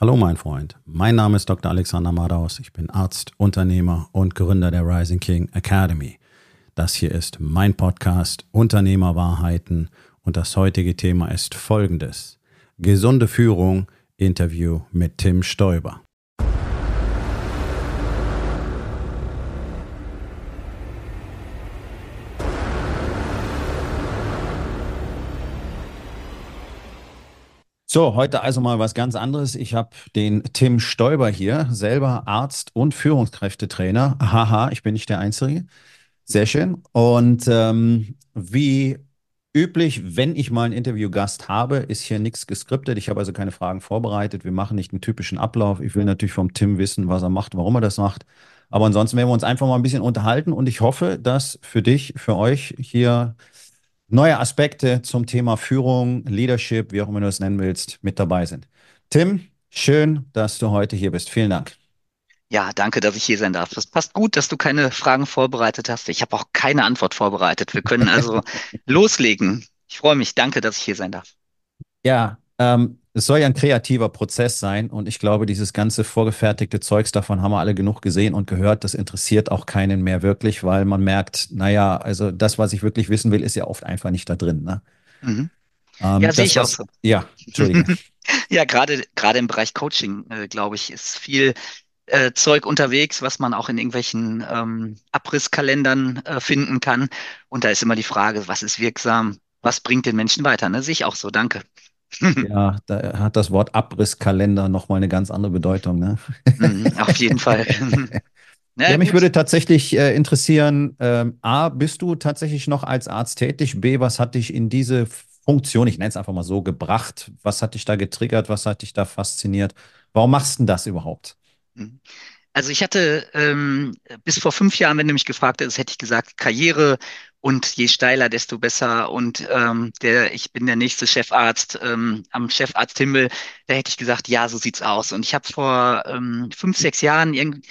Hallo mein Freund, mein Name ist Dr. Alexander Madaus, ich bin Arzt, Unternehmer und Gründer der Rising King Academy. Das hier ist mein Podcast Unternehmerwahrheiten und das heutige Thema ist folgendes. Gesunde Führung, Interview mit Tim Stoiber. So, heute also mal was ganz anderes. Ich habe den Tim Stoiber hier, selber Arzt und Führungskräftetrainer. Haha, ich bin nicht der Einzige. Sehr schön. Und ähm, wie üblich, wenn ich mal einen Interviewgast habe, ist hier nichts geskriptet. Ich habe also keine Fragen vorbereitet. Wir machen nicht einen typischen Ablauf. Ich will natürlich vom Tim wissen, was er macht, warum er das macht. Aber ansonsten werden wir uns einfach mal ein bisschen unterhalten und ich hoffe, dass für dich, für euch hier neue Aspekte zum Thema Führung, Leadership, wie auch immer du es nennen willst, mit dabei sind. Tim, schön, dass du heute hier bist. Vielen Dank. Ja, danke, dass ich hier sein darf. Das passt gut, dass du keine Fragen vorbereitet hast. Ich habe auch keine Antwort vorbereitet. Wir können also loslegen. Ich freue mich. Danke, dass ich hier sein darf. Ja, ähm, es soll ja ein kreativer Prozess sein und ich glaube, dieses ganze vorgefertigte Zeugs, davon haben wir alle genug gesehen und gehört. Das interessiert auch keinen mehr wirklich, weil man merkt, naja, also das, was ich wirklich wissen will, ist ja oft einfach nicht da drin. Ne? Mhm. Ähm, ja, sehe ich was, auch so. Ja, Entschuldige. ja, gerade gerade im Bereich Coaching, äh, glaube ich, ist viel äh, Zeug unterwegs, was man auch in irgendwelchen ähm, Abrisskalendern äh, finden kann. Und da ist immer die Frage, was ist wirksam, was bringt den Menschen weiter? Ne? Sehe ich auch so, danke. Ja, da hat das Wort Abrisskalender nochmal eine ganz andere Bedeutung. Ne? Mhm, auf jeden Fall. Ja, ja mich würde tatsächlich äh, interessieren, ähm, A, bist du tatsächlich noch als Arzt tätig? B, was hat dich in diese Funktion, ich nenne es einfach mal so, gebracht? Was hat dich da getriggert? Was hat dich da fasziniert? Warum machst du denn das überhaupt? Also ich hatte ähm, bis vor fünf Jahren, wenn du mich gefragt hättest, hätte ich gesagt, Karriere und je steiler, desto besser. Und ähm, der, ich bin der nächste Chefarzt ähm, am Chefarzthimmel. Da hätte ich gesagt, ja, so sieht's aus. Und ich habe vor ähm, fünf, sechs Jahren bin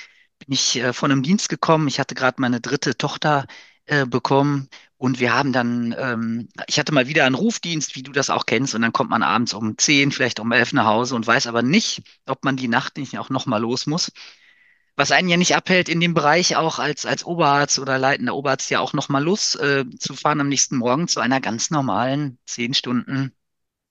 ich äh, von einem Dienst gekommen. Ich hatte gerade meine dritte Tochter äh, bekommen und wir haben dann, ähm, ich hatte mal wieder einen Rufdienst, wie du das auch kennst, und dann kommt man abends um zehn, vielleicht um elf nach Hause und weiß aber nicht, ob man die Nacht nicht auch nochmal los muss was einen ja nicht abhält, in dem Bereich auch als, als Oberarzt oder leitender Oberarzt ja auch nochmal Lust äh, zu fahren am nächsten Morgen zu einer ganz normalen zehn Stunden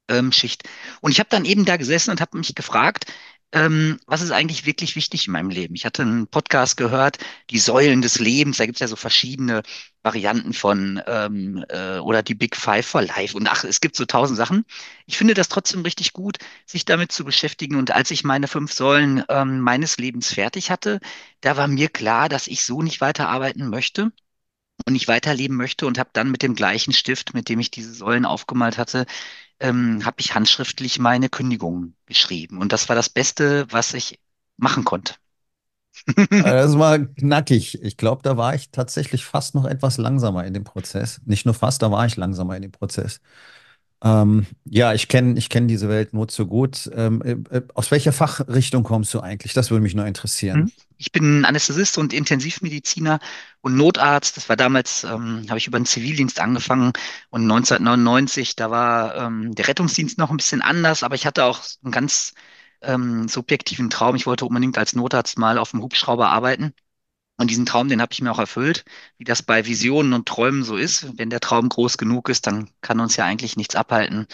ähm, Schicht. Und ich habe dann eben da gesessen und habe mich gefragt, ähm, was ist eigentlich wirklich wichtig in meinem Leben? Ich hatte einen Podcast gehört, die Säulen des Lebens, da gibt es ja so verschiedene Varianten von ähm, äh, oder die Big Five for Life und ach, es gibt so tausend Sachen. Ich finde das trotzdem richtig gut, sich damit zu beschäftigen. Und als ich meine fünf Säulen ähm, meines Lebens fertig hatte, da war mir klar, dass ich so nicht weiterarbeiten möchte und nicht weiterleben möchte und habe dann mit dem gleichen Stift, mit dem ich diese Säulen aufgemalt hatte, ähm, habe ich handschriftlich meine Kündigung geschrieben. Und das war das Beste, was ich machen konnte. das war knackig. Ich glaube, da war ich tatsächlich fast noch etwas langsamer in dem Prozess. Nicht nur fast, da war ich langsamer in dem Prozess. Ähm, ja, ich kenne ich kenn diese Welt nur zu gut. Ähm, äh, aus welcher Fachrichtung kommst du eigentlich? Das würde mich nur interessieren. Hm? Ich bin Anästhesist und Intensivmediziner und Notarzt. Das war damals, ähm, habe ich über den Zivildienst angefangen und 1999, da war ähm, der Rettungsdienst noch ein bisschen anders, aber ich hatte auch einen ganz ähm, subjektiven Traum. Ich wollte unbedingt als Notarzt mal auf dem Hubschrauber arbeiten. Und diesen Traum, den habe ich mir auch erfüllt, wie das bei Visionen und Träumen so ist. Wenn der Traum groß genug ist, dann kann uns ja eigentlich nichts abhalten.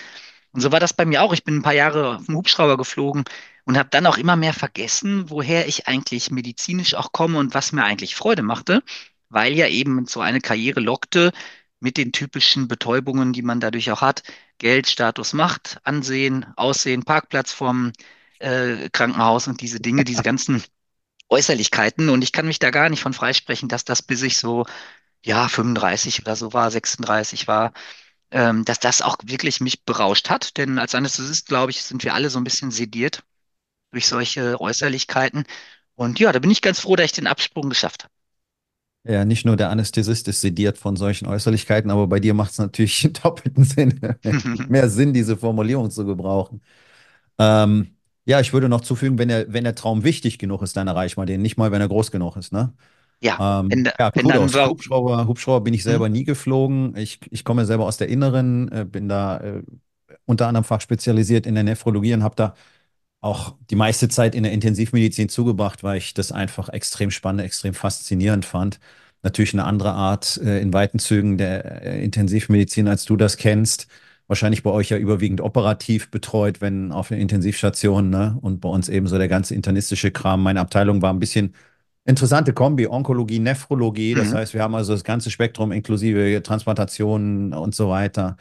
Und so war das bei mir auch. Ich bin ein paar Jahre auf dem Hubschrauber geflogen und habe dann auch immer mehr vergessen, woher ich eigentlich medizinisch auch komme und was mir eigentlich Freude machte, weil ja eben so eine Karriere lockte mit den typischen Betäubungen, die man dadurch auch hat. Geld, Status, Macht, Ansehen, Aussehen, Parkplatz vom äh, Krankenhaus und diese Dinge, diese ganzen Äußerlichkeiten. Und ich kann mich da gar nicht von freisprechen, dass das bis ich so, ja, 35 oder so war, 36 war, ähm, dass das auch wirklich mich berauscht hat. Denn als Anästhesist, glaube ich, sind wir alle so ein bisschen sediert durch solche Äußerlichkeiten. Und ja, da bin ich ganz froh, dass ich den Absprung geschafft habe. Ja, nicht nur der Anästhesist ist sediert von solchen Äußerlichkeiten, aber bei dir macht es natürlich doppelten Sinn, mehr Sinn, diese Formulierung zu gebrauchen. Ähm, ja, ich würde noch zufügen, wenn der, wenn der Traum wichtig genug ist, dann erreicht man den. Nicht mal, wenn er groß genug ist, ne? Ja, ähm, wenn, ja wenn Kudos. Hubschrauber, Hubschrauber bin ich selber mhm. nie geflogen. Ich, ich komme selber aus der Inneren, äh, bin da äh, unter anderem Fach spezialisiert in der Nephrologie und habe da auch die meiste Zeit in der Intensivmedizin zugebracht, weil ich das einfach extrem spannend, extrem faszinierend fand. Natürlich eine andere Art äh, in weiten Zügen der äh, Intensivmedizin, als du das kennst. Wahrscheinlich bei euch ja überwiegend operativ betreut, wenn auf der Intensivstation, ne? Und bei uns eben so der ganze internistische Kram. Meine Abteilung war ein bisschen interessante Kombi, Onkologie, Nephrologie. Das Mhm. heißt, wir haben also das ganze Spektrum inklusive Transplantationen und so weiter.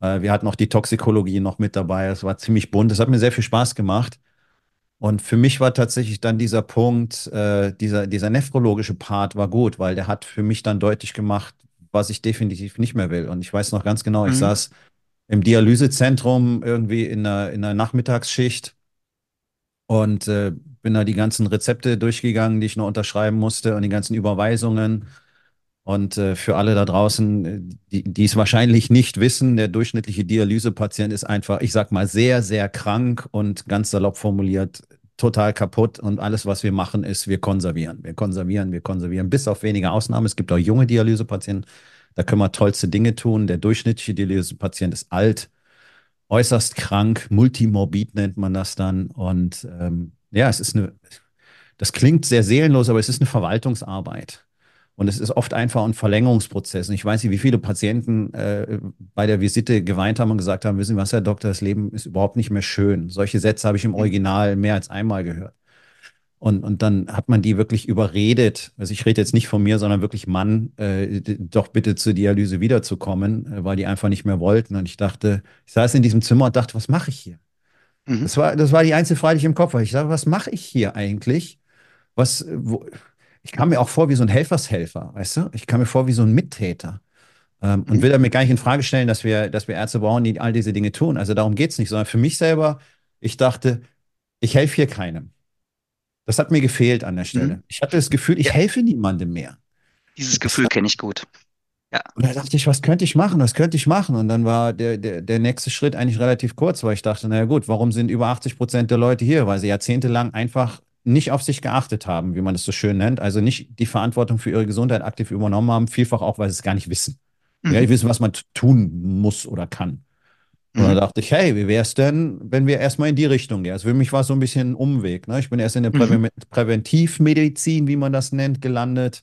Äh, Wir hatten auch die Toxikologie noch mit dabei. Es war ziemlich bunt. Das hat mir sehr viel Spaß gemacht. Und für mich war tatsächlich dann dieser Punkt, äh, dieser, dieser nephrologische Part war gut, weil der hat für mich dann deutlich gemacht, was ich definitiv nicht mehr will. Und ich weiß noch ganz genau, ich Mhm. saß im Dialysezentrum irgendwie in einer, in einer Nachmittagsschicht und äh, bin da die ganzen Rezepte durchgegangen, die ich noch unterschreiben musste und die ganzen Überweisungen. Und äh, für alle da draußen, äh, die, die es wahrscheinlich nicht wissen, der durchschnittliche Dialysepatient ist einfach, ich sag mal, sehr, sehr krank und ganz salopp formuliert, total kaputt. Und alles, was wir machen, ist, wir konservieren. Wir konservieren, wir konservieren, bis auf wenige Ausnahmen. Es gibt auch junge Dialysepatienten, da können wir tollste Dinge tun. Der durchschnittliche Dialysepatient ist alt, äußerst krank, multimorbid nennt man das dann. Und ähm, ja, es ist eine, das klingt sehr seelenlos, aber es ist eine Verwaltungsarbeit. Und es ist oft einfach ein Verlängerungsprozess. Und ich weiß nicht, wie viele Patienten äh, bei der Visite geweint haben und gesagt haben, wissen Sie was, Herr Doktor, das Leben ist überhaupt nicht mehr schön. Solche Sätze habe ich im Original mehr als einmal gehört. Und, und dann hat man die wirklich überredet. Also ich rede jetzt nicht von mir, sondern wirklich Mann, äh, doch bitte zur Dialyse wiederzukommen, äh, weil die einfach nicht mehr wollten. Und ich dachte, ich saß in diesem Zimmer und dachte, was mache ich hier? Mhm. Das war, das war die einzige Frage, die ich im Kopf hatte. Ich dachte, was mache ich hier eigentlich? Was, wo, ich kam mir auch vor wie so ein Helfershelfer, weißt du? Ich kam mir vor wie so ein Mittäter. Ähm, und Mhm. will damit gar nicht in Frage stellen, dass wir, dass wir Ärzte brauchen, die all diese Dinge tun. Also darum geht es nicht, sondern für mich selber, ich dachte, ich helfe hier keinem. Das hat mir gefehlt an der Mhm. Stelle. Ich hatte das Gefühl, ich Ja, helfe niemandem mehr. dieses Gefühl kenne ich gut. Ja. und da dachte ich, was könnte ich machen? Was könnte ich machen? Und dann war der, der, der nächste Schritt eigentlich relativ kurz, weil ich dachte, naja gut, warum sind über 80 Prozent der Leute hier? Weil sie jahrzehntelang einfach nicht auf sich geachtet haben, wie man das so schön nennt. Also nicht die Verantwortung für ihre Gesundheit aktiv übernommen haben, vielfach auch, weil sie es gar nicht wissen. Ja, Mhm. die wissen, was man tun muss oder kann. Und dann Mhm. dachte ich, hey, wie wäre es denn, wenn wir erstmal in die Richtung gehen? Also für mich war es so ein bisschen ein Umweg. Ne? Ich bin erst in der Mhm. Präven Präventivmedizin, wie man das nennt, gelandet.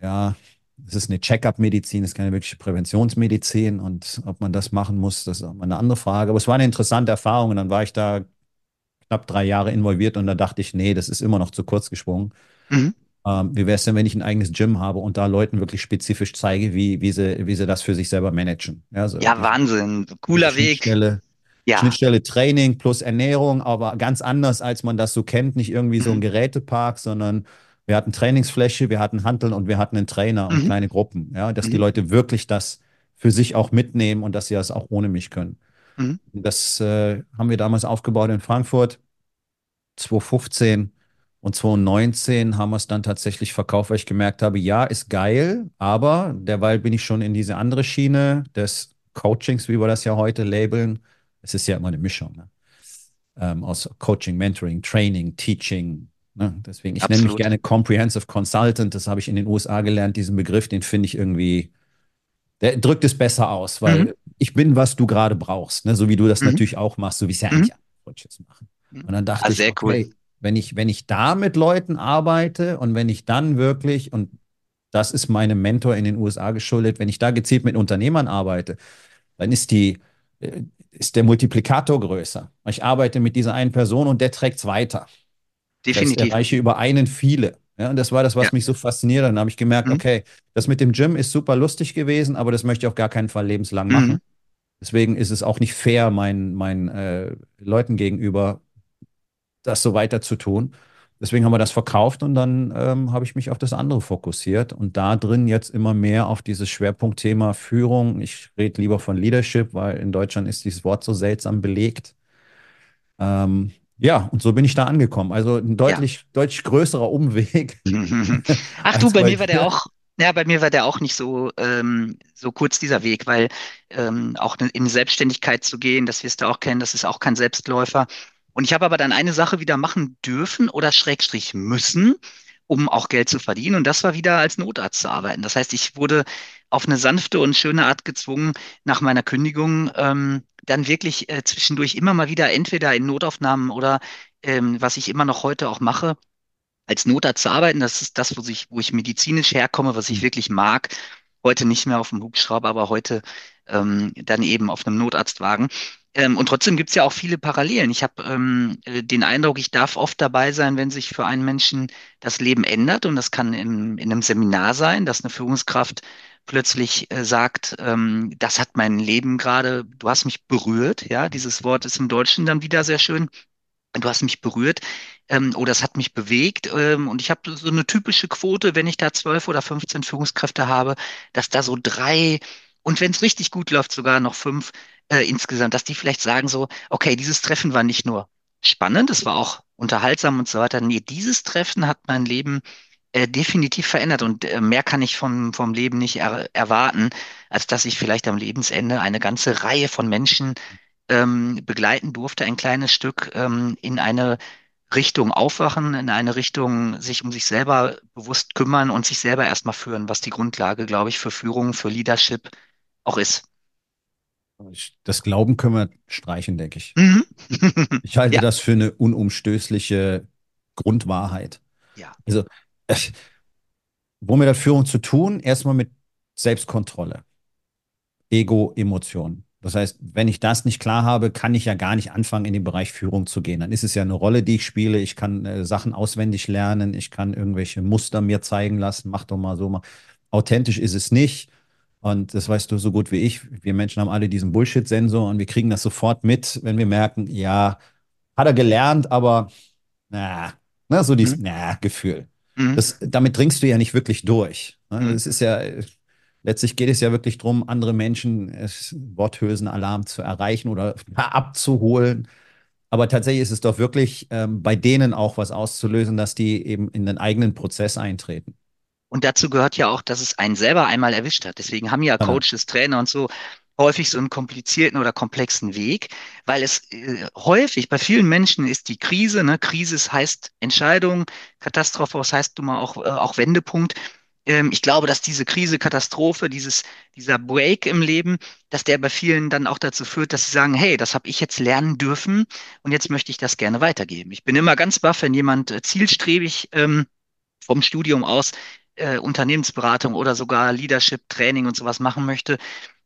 Ja, es ist eine Check-up-Medizin, es ist keine wirkliche Präventionsmedizin. Und ob man das machen muss, das ist auch mal eine andere Frage. Aber es war eine interessante Erfahrung. Und dann war ich da knapp drei Jahre involviert und da dachte ich, nee, das ist immer noch zu kurz gesprungen. Mhm. Ähm, wie wäre es denn, wenn ich ein eigenes Gym habe und da Leuten wirklich spezifisch zeige, wie, wie sie, wie sie das für sich selber managen? Ja, also Ja, Wahnsinn. Cooler Weg. Schnittstelle. Ja. Schnittstelle Training plus Ernährung, aber ganz anders, als man das so kennt. Nicht irgendwie so ein Mhm. Gerätepark, sondern wir hatten Trainingsfläche, wir hatten Hanteln und wir hatten einen Trainer und Mhm. kleine Gruppen. Ja, dass die Mhm. Leute wirklich das für sich auch mitnehmen und dass sie das auch ohne mich können. Mhm. Das äh, haben wir damals aufgebaut in Frankfurt, 2015 und 2019 haben wir es dann tatsächlich verkauft, weil ich gemerkt habe, ja, ist geil, aber derweil bin ich schon in diese andere Schiene des Coachings, wie wir das ja heute labeln. Es ist ja immer eine Mischung ne? ähm, aus Coaching, Mentoring, Training, Teaching. Ne? Deswegen, ich nenne mich Absolut. gerne Comprehensive Consultant. Das habe ich in den USA gelernt, diesen Begriff, den finde ich irgendwie, der drückt es besser aus, weil Mhm. ich bin, was du gerade brauchst, ne? So wie du das Mhm. natürlich auch machst, so wie es ja Mhm. eigentlich alle Coaches machen. Mhm. Und dann dachte Ah, ich, sehr cool. Wenn ich, wenn ich da mit Leuten arbeite und wenn ich dann wirklich, und das ist meinem Mentor in den USA geschuldet, wenn ich da gezielt mit Unternehmern arbeite, dann ist die, äh, ist der Multiplikator größer. Ich arbeite mit dieser einen Person und der trägt es weiter. Das Definitiv. erreiche über einen viele. Ja, und das war das, was Ja. mich so fasziniert. hat. Dann habe ich gemerkt, Mhm. okay, das mit dem Gym ist super lustig gewesen, aber das möchte ich auf gar keinen Fall lebenslang machen. Mhm. Deswegen ist es auch nicht fair, meinen, meinen äh, Leuten gegenüber das so weiter zu tun. Deswegen haben wir das verkauft und dann ähm, habe ich mich auf das andere fokussiert und da drin jetzt immer mehr auf dieses Schwerpunktthema Führung. Ich rede lieber von Leadership, weil in Deutschland ist dieses Wort so seltsam belegt. Ähm, ja, und so bin ich da angekommen. Also ein Ja. deutlich, deutlich größerer Umweg Ach du, bei bei mir war der auch, ja, bei mir war der auch nicht so, ähm, so kurz dieser Weg, weil ähm, auch in die Selbstständigkeit zu gehen, das wirst du auch kennen, das ist auch kein Selbstläufer. Und ich habe aber dann eine Sache wieder machen dürfen oder Schrägstrich müssen. um auch Geld zu verdienen. Und das war wieder als Notarzt zu arbeiten. Das heißt, ich wurde auf eine sanfte und schöne Art gezwungen, nach meiner Kündigung ähm, dann wirklich äh, zwischendurch immer mal wieder entweder in Notaufnahmen oder ähm, was ich immer noch heute auch mache, als Notarzt zu arbeiten. Das ist das, wo ich, wo ich medizinisch herkomme, was ich wirklich mag. Heute nicht mehr auf dem Hubschrauber, aber heute ähm, dann eben auf einem Notarztwagen. Ähm, und trotzdem gibt es ja auch viele Parallelen. Ich habe ähm, äh, den Eindruck, ich darf oft dabei sein, wenn sich für einen Menschen das Leben ändert. Und das kann in, in einem Seminar sein, dass eine Führungskraft plötzlich äh, sagt, ähm, das hat mein Leben gerade, du hast mich berührt. Ja, dieses Wort ist im Deutschen dann wieder sehr schön. Du hast mich berührt ähm, oder es hat mich bewegt. Ähm, und ich habe so eine typische Quote, wenn ich da zwölf oder 15 Führungskräfte habe, dass da so drei und wenn es richtig gut läuft, sogar noch fünf äh, insgesamt, dass die vielleicht sagen so, okay, dieses Treffen war nicht nur spannend, es war auch unterhaltsam und so weiter. Nee, dieses Treffen hat mein Leben äh, definitiv verändert und äh, mehr kann ich vom, vom Leben nicht er erwarten, als dass ich vielleicht am Lebensende eine ganze Reihe von Menschen ähm, begleiten durfte, ein kleines Stück ähm, in eine Richtung aufwachen, in eine Richtung sich um sich selber bewusst kümmern und sich selber erstmal führen, was die Grundlage, glaube ich, für Führung, für Leadership auch ist. Das Glauben können wir streichen, denke ich. Mhm. Ich halte Ja, das für eine unumstößliche Grundwahrheit. ja. Also, äh, womit hat Führung zu tun? Erstmal mit Selbstkontrolle, Ego, Emotionen. Das heißt, wenn ich das nicht klar habe, kann ich ja gar nicht anfangen, in den Bereich Führung zu gehen. Dann ist es ja eine Rolle, die ich spiele. Ich kann äh, Sachen auswendig lernen. Ich kann irgendwelche Muster mir zeigen lassen. Mach doch mal so mal. Authentisch ist es nicht. Und das weißt du so gut wie ich. Wir Menschen haben alle diesen Bullshit-Sensor und wir kriegen das sofort mit, wenn wir merken, ja, hat er gelernt, aber na, ne, so dieses Mhm. na, Gefühl. Mhm. Das, damit dringst du ja nicht wirklich durch. Ne? Mhm. Es ist ja, letztlich geht es ja wirklich darum, andere Menschen äh, Worthülsenalarm zu erreichen oder abzuholen. Aber tatsächlich ist es doch wirklich ähm, bei denen auch was auszulösen, dass die eben in den eigenen Prozess eintreten. Und dazu gehört ja auch, dass es einen selber einmal erwischt hat. Deswegen haben ja Genau. Coaches, Trainer und so häufig so einen komplizierten oder komplexen Weg, weil es äh, häufig bei vielen Menschen ist die Krise, ne? Krise heißt Entscheidung, Katastrophe, das heißt du mal auch, äh, auch Wendepunkt. Ähm, ich glaube, dass diese Krise, Katastrophe, dieses, dieser Break im Leben, dass der bei vielen dann auch dazu führt, dass sie sagen, hey, das habe ich jetzt lernen dürfen und jetzt möchte ich das gerne weitergeben. Ich bin immer ganz baff, wenn jemand äh, zielstrebig ähm, vom Studium aus äh, Unternehmensberatung oder sogar Leadership Training und sowas machen möchte.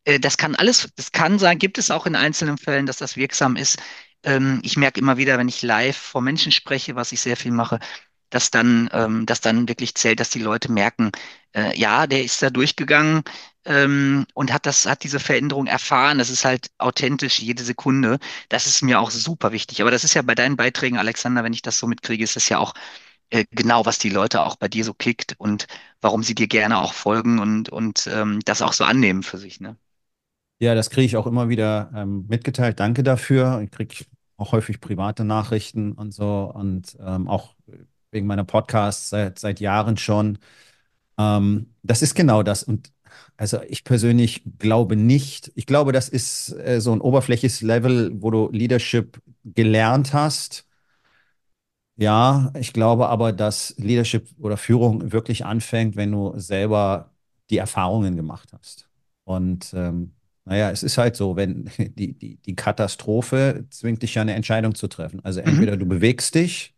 Äh, das kann alles, das kann sein, gibt es auch in einzelnen Fällen, dass das wirksam ist. Ähm, ich merke immer wieder, wenn ich live vor Menschen spreche, was ich sehr viel mache, dass dann, ähm, dass dann wirklich zählt, dass die Leute merken, äh, ja, der ist da durchgegangen ähm, und hat das, hat diese Veränderung erfahren. Das ist halt authentisch jede Sekunde. Das ist mir auch super wichtig. Aber das ist ja bei deinen Beiträgen, Alexander, wenn ich das so mitkriege, ist das ja auch äh, genau, was die Leute auch bei dir so kickt und warum sie dir gerne auch folgen und, und ähm, das auch so annehmen für sich, ne? Ja, das kriege ich auch immer wieder ähm, mitgeteilt. Danke dafür. Ich kriege auch häufig private Nachrichten und so und ähm, auch wegen meiner Podcasts seit, seit Jahren schon. Ähm, das ist genau das. Und also ich persönlich glaube nicht, ich glaube, das ist äh, so ein oberflächliches Level, wo du Leadership gelernt hast. Ja, ich glaube aber, dass Leadership oder Führung wirklich anfängt, wenn du selber die Erfahrungen gemacht hast. Und ähm, naja, es ist halt so, wenn die, die, die Katastrophe zwingt dich ja eine Entscheidung zu treffen. Also Mhm, entweder du bewegst dich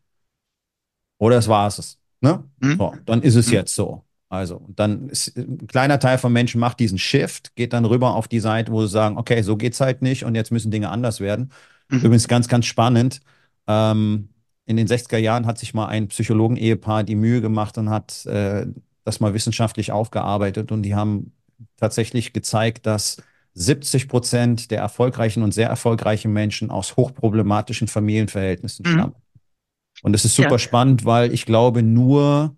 oder es war es. Ne? mhm, So, dann ist es mhm, jetzt so. Also, dann ist ein kleiner Teil von Menschen macht diesen Shift, geht dann rüber auf die Seite, wo sie sagen, okay, so geht's halt nicht und jetzt müssen Dinge anders werden. mhm, Übrigens ganz, ganz spannend. Ähm, in den 60er Jahren hat sich mal ein Psychologen-Ehepaar die Mühe gemacht und hat äh, das mal wissenschaftlich aufgearbeitet und die haben tatsächlich gezeigt, dass 70 Prozent der erfolgreichen und sehr erfolgreichen Menschen aus hochproblematischen Familienverhältnissen mhm. stammen. Und das ist Ja, super spannend, weil ich glaube, nur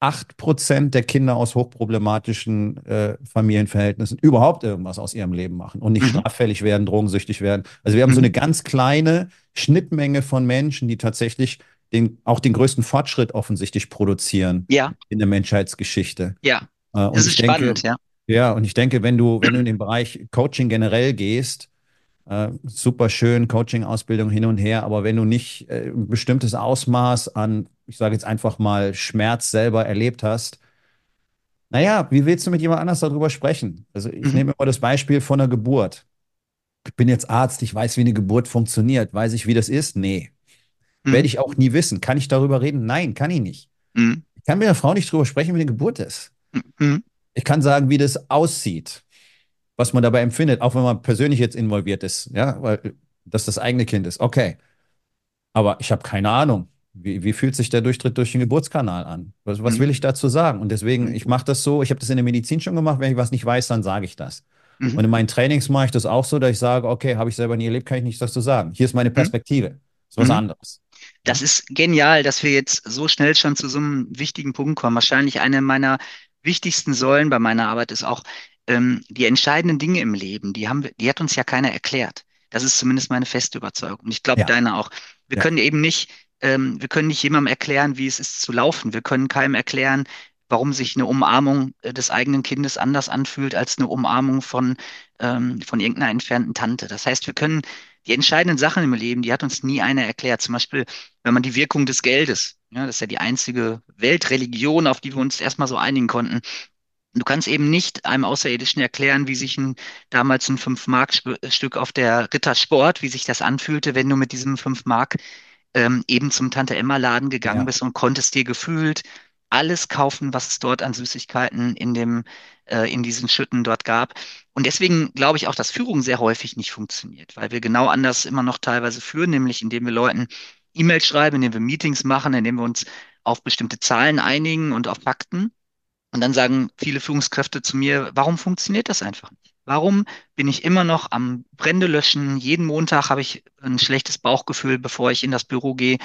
8% der Kinder aus hochproblematischen äh, Familienverhältnissen überhaupt irgendwas aus ihrem Leben machen und nicht mhm, straffällig werden, drogensüchtig werden. Also wir haben so mhm. eine ganz kleine Schnittmenge von Menschen, die tatsächlich den, auch den größten Fortschritt offensichtlich produzieren Ja, in der Menschheitsgeschichte. ja, Äh, das und ist ich denke, spannend, ja. ja, und ich denke, wenn du, wenn du in den Bereich Coaching generell gehst, äh, super schön, Coaching-Ausbildung hin und her, aber wenn du nicht äh, ein bestimmtes Ausmaß an ich sage jetzt einfach mal, Schmerz selber erlebt hast, naja, wie willst du mit jemand anders darüber sprechen? Also ich Mhm. nehme immer das Beispiel von einer Geburt. Ich bin jetzt Arzt, ich weiß, wie eine Geburt funktioniert. Weiß ich, wie das ist? Nee. Werde Mhm. ich auch nie wissen. Kann ich darüber reden? Nein, kann ich nicht. Mhm. Ich kann mit einer Frau nicht darüber sprechen, wie eine Geburt ist. Mhm. Ich kann sagen, wie das aussieht, was man dabei empfindet, auch wenn man persönlich jetzt involviert ist, ja, weil das das eigene Kind ist. Okay. Aber ich habe keine Ahnung. Wie, wie fühlt sich der Durchtritt durch den Geburtskanal an? Was, was Mhm. will ich dazu sagen? Und deswegen, Mhm. ich mache das so, ich habe das in der Medizin schon gemacht, wenn ich was nicht weiß, dann sage ich das. Mhm. Und in meinen Trainings mache ich das auch so, dass ich sage, okay, habe ich selber nie erlebt, kann ich nichts dazu sagen. Hier ist meine Mhm. Perspektive. Ist was Mhm. anderes. Das ist genial, dass wir jetzt so schnell schon zu so einem wichtigen Punkt kommen. Wahrscheinlich eine meiner wichtigsten Säulen bei meiner Arbeit ist auch ähm, die entscheidenden Dinge im Leben. Die haben wir, die hat uns ja keiner erklärt. Das ist zumindest meine feste Überzeugung. Und ich glaube, ja, deine auch. Wir ja. können eben nicht, ähm, wir können nicht jemandem erklären, wie es ist zu laufen. Wir können keinem erklären, warum sich eine Umarmung äh, des eigenen Kindes anders anfühlt als eine Umarmung von, ähm, von irgendeiner entfernten Tante. Das heißt, wir können die entscheidenden Sachen im Leben, die hat uns nie einer erklärt. Zum Beispiel, wenn man die Wirkung des Geldes, ja, das ist ja die einzige Weltreligion, auf die wir uns erstmal so einigen konnten. Du kannst eben nicht einem Außerirdischen erklären, wie sich ein damals ein fünf mark stück auf der Rittersport, wie sich das anfühlte, wenn du mit diesem fünf mark ähm, eben zum Tante-Emma-Laden gegangen Ja. bist und konntest dir gefühlt alles kaufen, was es dort an Süßigkeiten in dem, äh, in diesen Schütten dort gab. Und deswegen glaube ich auch, dass Führung sehr häufig nicht funktioniert, weil wir genau anders immer noch teilweise führen, nämlich indem wir Leuten E-Mails schreiben, indem wir Meetings machen, indem wir uns auf bestimmte Zahlen einigen und auf Fakten. Und dann sagen viele Führungskräfte zu mir, warum funktioniert das einfach nicht? Warum bin ich immer noch am Brände löschen? Jeden Montag habe ich ein schlechtes Bauchgefühl, bevor ich in das Büro gehe.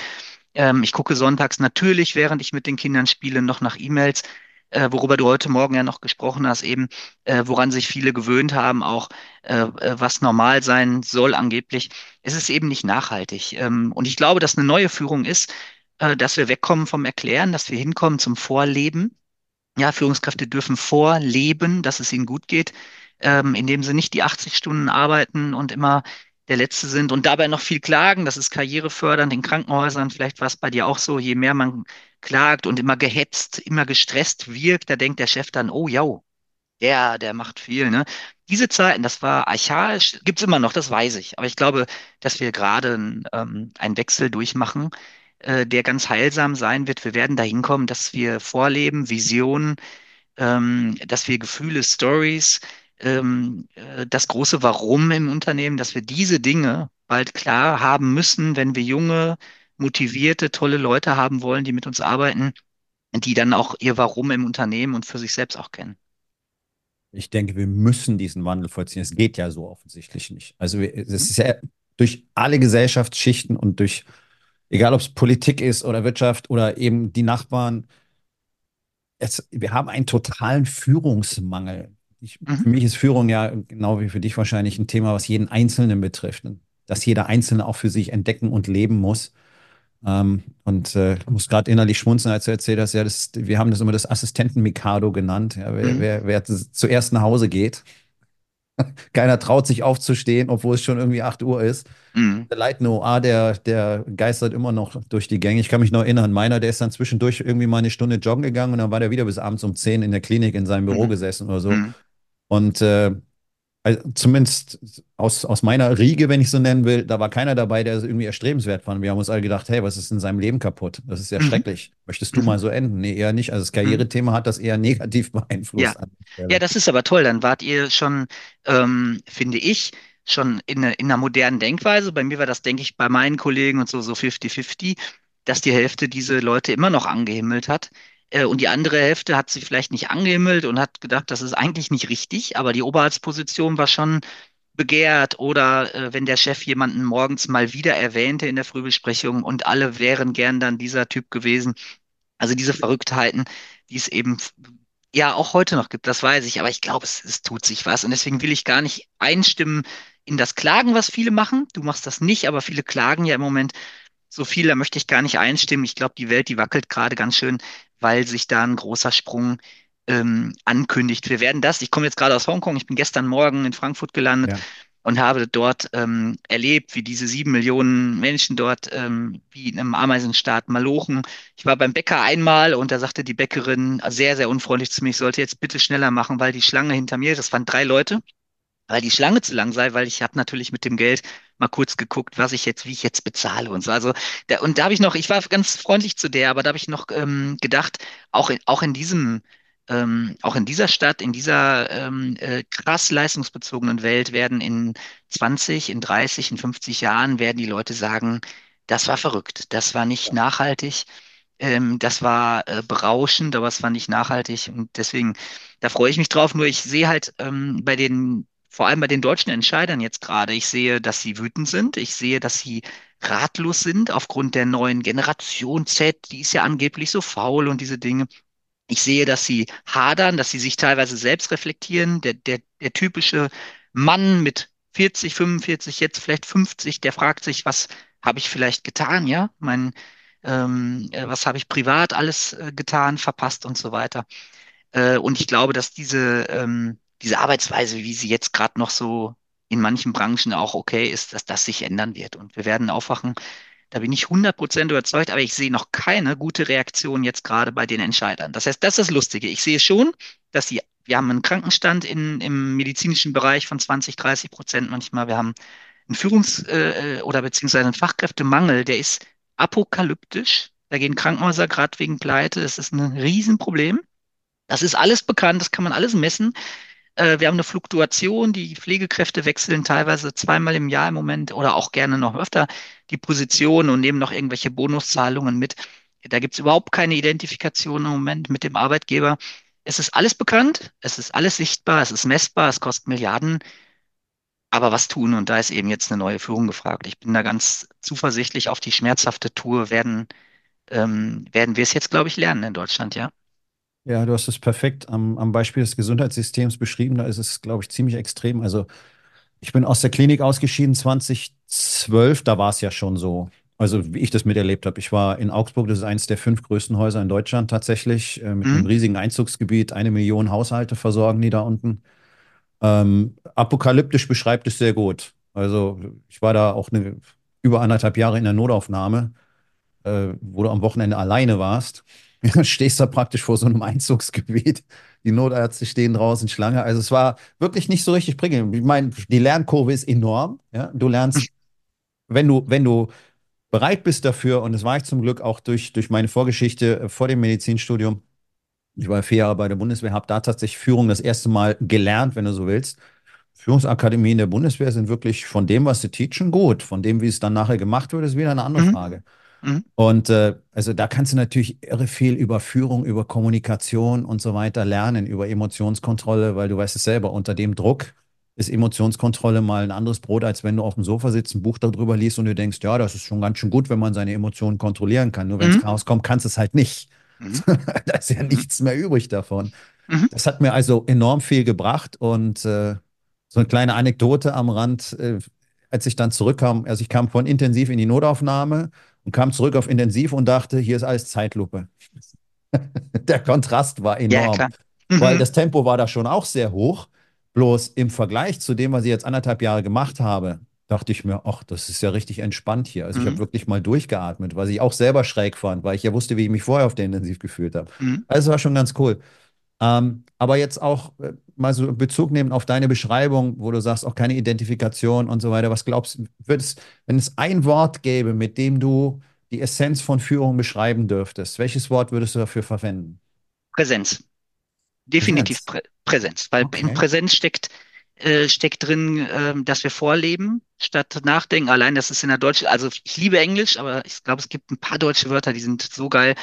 Ähm, ich gucke sonntags natürlich, während ich mit den Kindern spiele, noch nach E-Mails, äh, worüber du heute Morgen ja noch gesprochen hast, eben, äh, woran sich viele gewöhnt haben, auch äh, äh, was normal sein soll angeblich. Es ist eben nicht nachhaltig. Ähm, und ich glaube, dass eine neue Führung ist, äh, dass wir wegkommen vom Erklären, dass wir hinkommen zum Vorleben ja, Führungskräfte dürfen vorleben, dass es ihnen gut geht, ähm, indem sie nicht die 80 Stunden arbeiten und immer der Letzte sind und dabei noch viel klagen. Das ist karrierefördernd in Krankenhäusern. Vielleicht war es bei dir auch so, je mehr man klagt und immer gehetzt, immer gestresst wirkt, da denkt der Chef dann, oh ja, der, der macht viel, ne? Diese Zeiten, das war archaisch, gibt's immer noch, das weiß ich. Aber ich glaube, dass wir gerade ähm, einen Wechsel durchmachen, äh, der ganz heilsam sein wird. Wir werden dahin kommen, dass wir Vorleben, Visionen, ähm, dass wir Gefühle, Stories, ähm, äh, das große Warum im Unternehmen, dass wir diese Dinge bald klar haben müssen, wenn wir junge, motivierte, tolle Leute haben wollen, die mit uns arbeiten, die dann auch ihr Warum im Unternehmen und für sich selbst auch kennen. Ich denke, wir müssen diesen Wandel vollziehen. Es geht ja so offensichtlich nicht. Also es ist ja durch alle Gesellschaftsschichten und durch, egal ob es Politik ist oder Wirtschaft oder eben die Nachbarn, es, wir haben einen totalen Führungsmangel. Ich, Mhm. für mich ist Führung ja genau wie für dich wahrscheinlich ein Thema, was jeden Einzelnen betrifft. Und dass jeder Einzelne auch für sich entdecken und leben muss. Ähm, und äh, ich muss gerade innerlich schmunzeln, als du erzählt hast, ja, das, wir haben das immer das Assistenten-Mikado genannt. Ja, wer, Mhm. wer, wer zuerst nach Hause geht. Keiner traut sich aufzustehen, obwohl es schon irgendwie 8 Uhr ist. Mhm. Der Light OA, der, der geistert immer noch durch die Gänge. Ich kann mich noch erinnern, meiner, der ist dann zwischendurch irgendwie mal eine Stunde joggen gegangen und dann war der wieder bis abends um 10 in der Klinik in seinem Büro Mhm. gesessen oder so. Mhm. Und äh, also zumindest aus, aus meiner Riege, wenn ich so nennen will, da war keiner dabei, der es irgendwie erstrebenswert fand. Wir haben uns alle gedacht, hey, was ist in seinem Leben kaputt? Das ist ja Mhm. schrecklich. Möchtest du mal so enden? Nee, eher nicht. Also das Mhm. Karrierethema hat das eher negativ Ja. beeinflusst Ja, Stelle. das ist aber toll. Dann wart ihr schon, ähm, finde ich, schon in, ne- in einer modernen Denkweise. Bei mir war das, denke ich, bei meinen Kollegen und so, so 50-50, dass die Hälfte diese Leute immer noch angehimmelt hat. Äh, und die andere Hälfte hat sie vielleicht nicht angehimmelt und hat gedacht, das ist eigentlich nicht richtig, aber die Oberhaltsposition war schon begehrt oder äh, wenn der Chef jemanden morgens mal wieder erwähnte in der Frühbesprechung und alle wären gern dann dieser Typ gewesen. Also diese Verrücktheiten, die es eben ja auch heute noch gibt, das weiß ich, aber ich glaube, es, es tut sich was und deswegen will ich gar nicht einstimmen in das Klagen, was viele machen. Du machst das nicht, aber viele klagen ja im Moment so viel, da möchte ich gar nicht einstimmen. Ich glaube, die Welt, die wackelt gerade ganz schön, weil sich da ein großer Sprung ähm, ankündigt. Wir werden das, ich komme jetzt gerade aus Hongkong, ich bin gestern Morgen in Frankfurt gelandet. Ja. und habe dort ähm, erlebt, wie diese sieben Millionen Menschen dort ähm, wie in einem Ameisenstaat malochen. Ich war beim Bäcker einmal und da sagte die Bäckerin sehr, sehr unfreundlich zu mir, ich sollte jetzt bitte schneller machen, weil die Schlange hinter mir, das waren drei Leute, weil die Schlange zu lang sei, weil ich habe natürlich mit dem Geld mal kurz geguckt, was ich jetzt, wie ich jetzt bezahle und so. Also da, und da habe ich noch, ich war ganz freundlich zu der, aber da habe ich noch ähm, gedacht, auch in, auch in diesem ähm, auch in dieser Stadt, in dieser ähm, äh, krass leistungsbezogenen Welt werden in 20, in 30, in 50 Jahren werden die Leute sagen, das war verrückt, das war nicht nachhaltig, ähm, das war äh, berauschend, aber es war nicht nachhaltig und deswegen, da freue ich mich drauf. Nur ich sehe halt ähm, bei den, vor allem bei den deutschen Entscheidern jetzt gerade, ich sehe, dass sie wütend sind, ich sehe, dass sie ratlos sind aufgrund der neuen Generation Z, die ist ja angeblich so faul und diese Dinge. Ich sehe, dass sie hadern, dass sie sich teilweise selbst reflektieren. Der, der, der typische Mann mit 40, 45, jetzt vielleicht 50, der fragt sich, was habe ich vielleicht getan, ja? Mein, ähm, äh, was habe ich privat alles äh, getan, verpasst und so weiter. Äh, und ich glaube, dass diese, ähm, diese Arbeitsweise, wie sie jetzt gerade noch so in manchen Branchen auch okay ist, dass das sich ändern wird. Und wir werden aufwachen da bin ich 100% überzeugt, aber ich sehe noch keine gute Reaktion jetzt gerade bei den Entscheidern. Das heißt, das ist das Lustige. Ich sehe schon, dass sie, wir haben einen Krankenstand in, im medizinischen Bereich von 20, 30 Prozent manchmal. Wir haben einen Führungs- äh, oder beziehungsweise einen Fachkräftemangel, der ist apokalyptisch. Da gehen Krankenhäuser gerade wegen Pleite. Das ist ein Riesenproblem. Das ist alles bekannt, das kann man alles messen. Äh, wir haben eine Fluktuation, die Pflegekräfte wechseln teilweise zweimal im Jahr im Moment oder auch gerne noch öfter die Position und nehmen noch irgendwelche Bonuszahlungen mit. Da gibt es überhaupt keine Identifikation im Moment mit dem Arbeitgeber. Es ist alles bekannt, es ist alles sichtbar, es ist messbar, es kostet Milliarden. Aber was tun? Und da ist eben jetzt eine neue Führung gefragt. Ich bin da ganz zuversichtlich auf die schmerzhafte Tour werden, ähm, werden wir es jetzt, glaube ich, lernen in Deutschland, ja. Ja, du hast es perfekt am, am Beispiel des Gesundheitssystems beschrieben. Da ist es, glaube ich, ziemlich extrem. Also ich bin aus der Klinik ausgeschieden 2012, da war es ja schon so. Also wie ich das miterlebt habe. Ich war in Augsburg, das ist eines der fünf größten Häuser in Deutschland tatsächlich, äh, mit einem Mhm. riesigen Einzugsgebiet. Eine Million Haushalte versorgen die da unten. Ähm, apokalyptisch beschreibt es sehr gut. Also ich war da auch eine, über anderthalb Jahre in der Notaufnahme äh, wo du am Wochenende alleine warst. Ja, stehst da praktisch vor so einem Einzugsgebiet. Die Notärzte stehen draußen Schlange. Also es war wirklich nicht so richtig prickelnd. Ich meine, die Lernkurve ist enorm. Ja? Du lernst, wenn du, wenn du bereit bist dafür, und das war ich zum Glück auch durch, durch meine Vorgeschichte äh, vor dem Medizinstudium. Ich war vier Jahre bei der Bundeswehr, habe da tatsächlich Führung das erste Mal gelernt, wenn du so willst. Führungsakademien der Bundeswehr sind wirklich von dem, was sie teachen, gut. Von dem, wie es dann nachher gemacht wird, ist wieder eine andere Mhm. Frage. Mhm. Und äh, also da kannst du natürlich irre viel über Führung, über Kommunikation und so weiter lernen, über Emotionskontrolle, weil du weißt es selber, unter dem Druck ist Emotionskontrolle mal ein anderes Brot, als wenn du auf dem Sofa sitzt, ein Buch darüber liest und du denkst, ja, das ist schon ganz schön gut, wenn man seine Emotionen kontrollieren kann. Nur wenn es Mhm. Chaos kommt, kannst du es halt nicht. Mhm. Da ist ja Mhm. nichts mehr übrig davon. Mhm. Das hat mir also enorm viel gebracht und äh, so eine kleine Anekdote am Rand, äh, als ich dann zurückkam, also ich kam von intensiv in die Notaufnahme und kam zurück auf intensiv und dachte, hier ist alles Zeitlupe. Der Kontrast war Ja, enorm, weil Mhm. das Tempo war da schon auch sehr hoch. Bloß im Vergleich zu dem, was ich jetzt anderthalb Jahre gemacht habe, dachte ich mir, ach, das ist ja richtig entspannt hier. Also ich habe Mhm. wirklich mal durchgeatmet, was ich auch selber schräg fand, weil ich ja wusste, wie ich mich vorher auf der Intensiv gefühlt habe. Mhm. Also war schon ganz cool. Ähm, aber jetzt auch äh, mal so Bezug nehmen auf deine Beschreibung, wo du sagst, auch keine Identifikation und so weiter. Was glaubst du, wenn es ein Wort gäbe, mit dem du die Essenz von Führung beschreiben dürftest, welches Wort würdest du dafür verwenden? Präsenz. Definitiv Präsenz. Prä Präsenz, weil in Okay. Präsenz steckt, äh, steckt drin, ähm, dass wir vorleben, statt nachdenken. Allein das ist in der Deutschen, also ich liebe Englisch, aber ich glaube, es gibt ein paar deutsche Wörter, die sind so geil,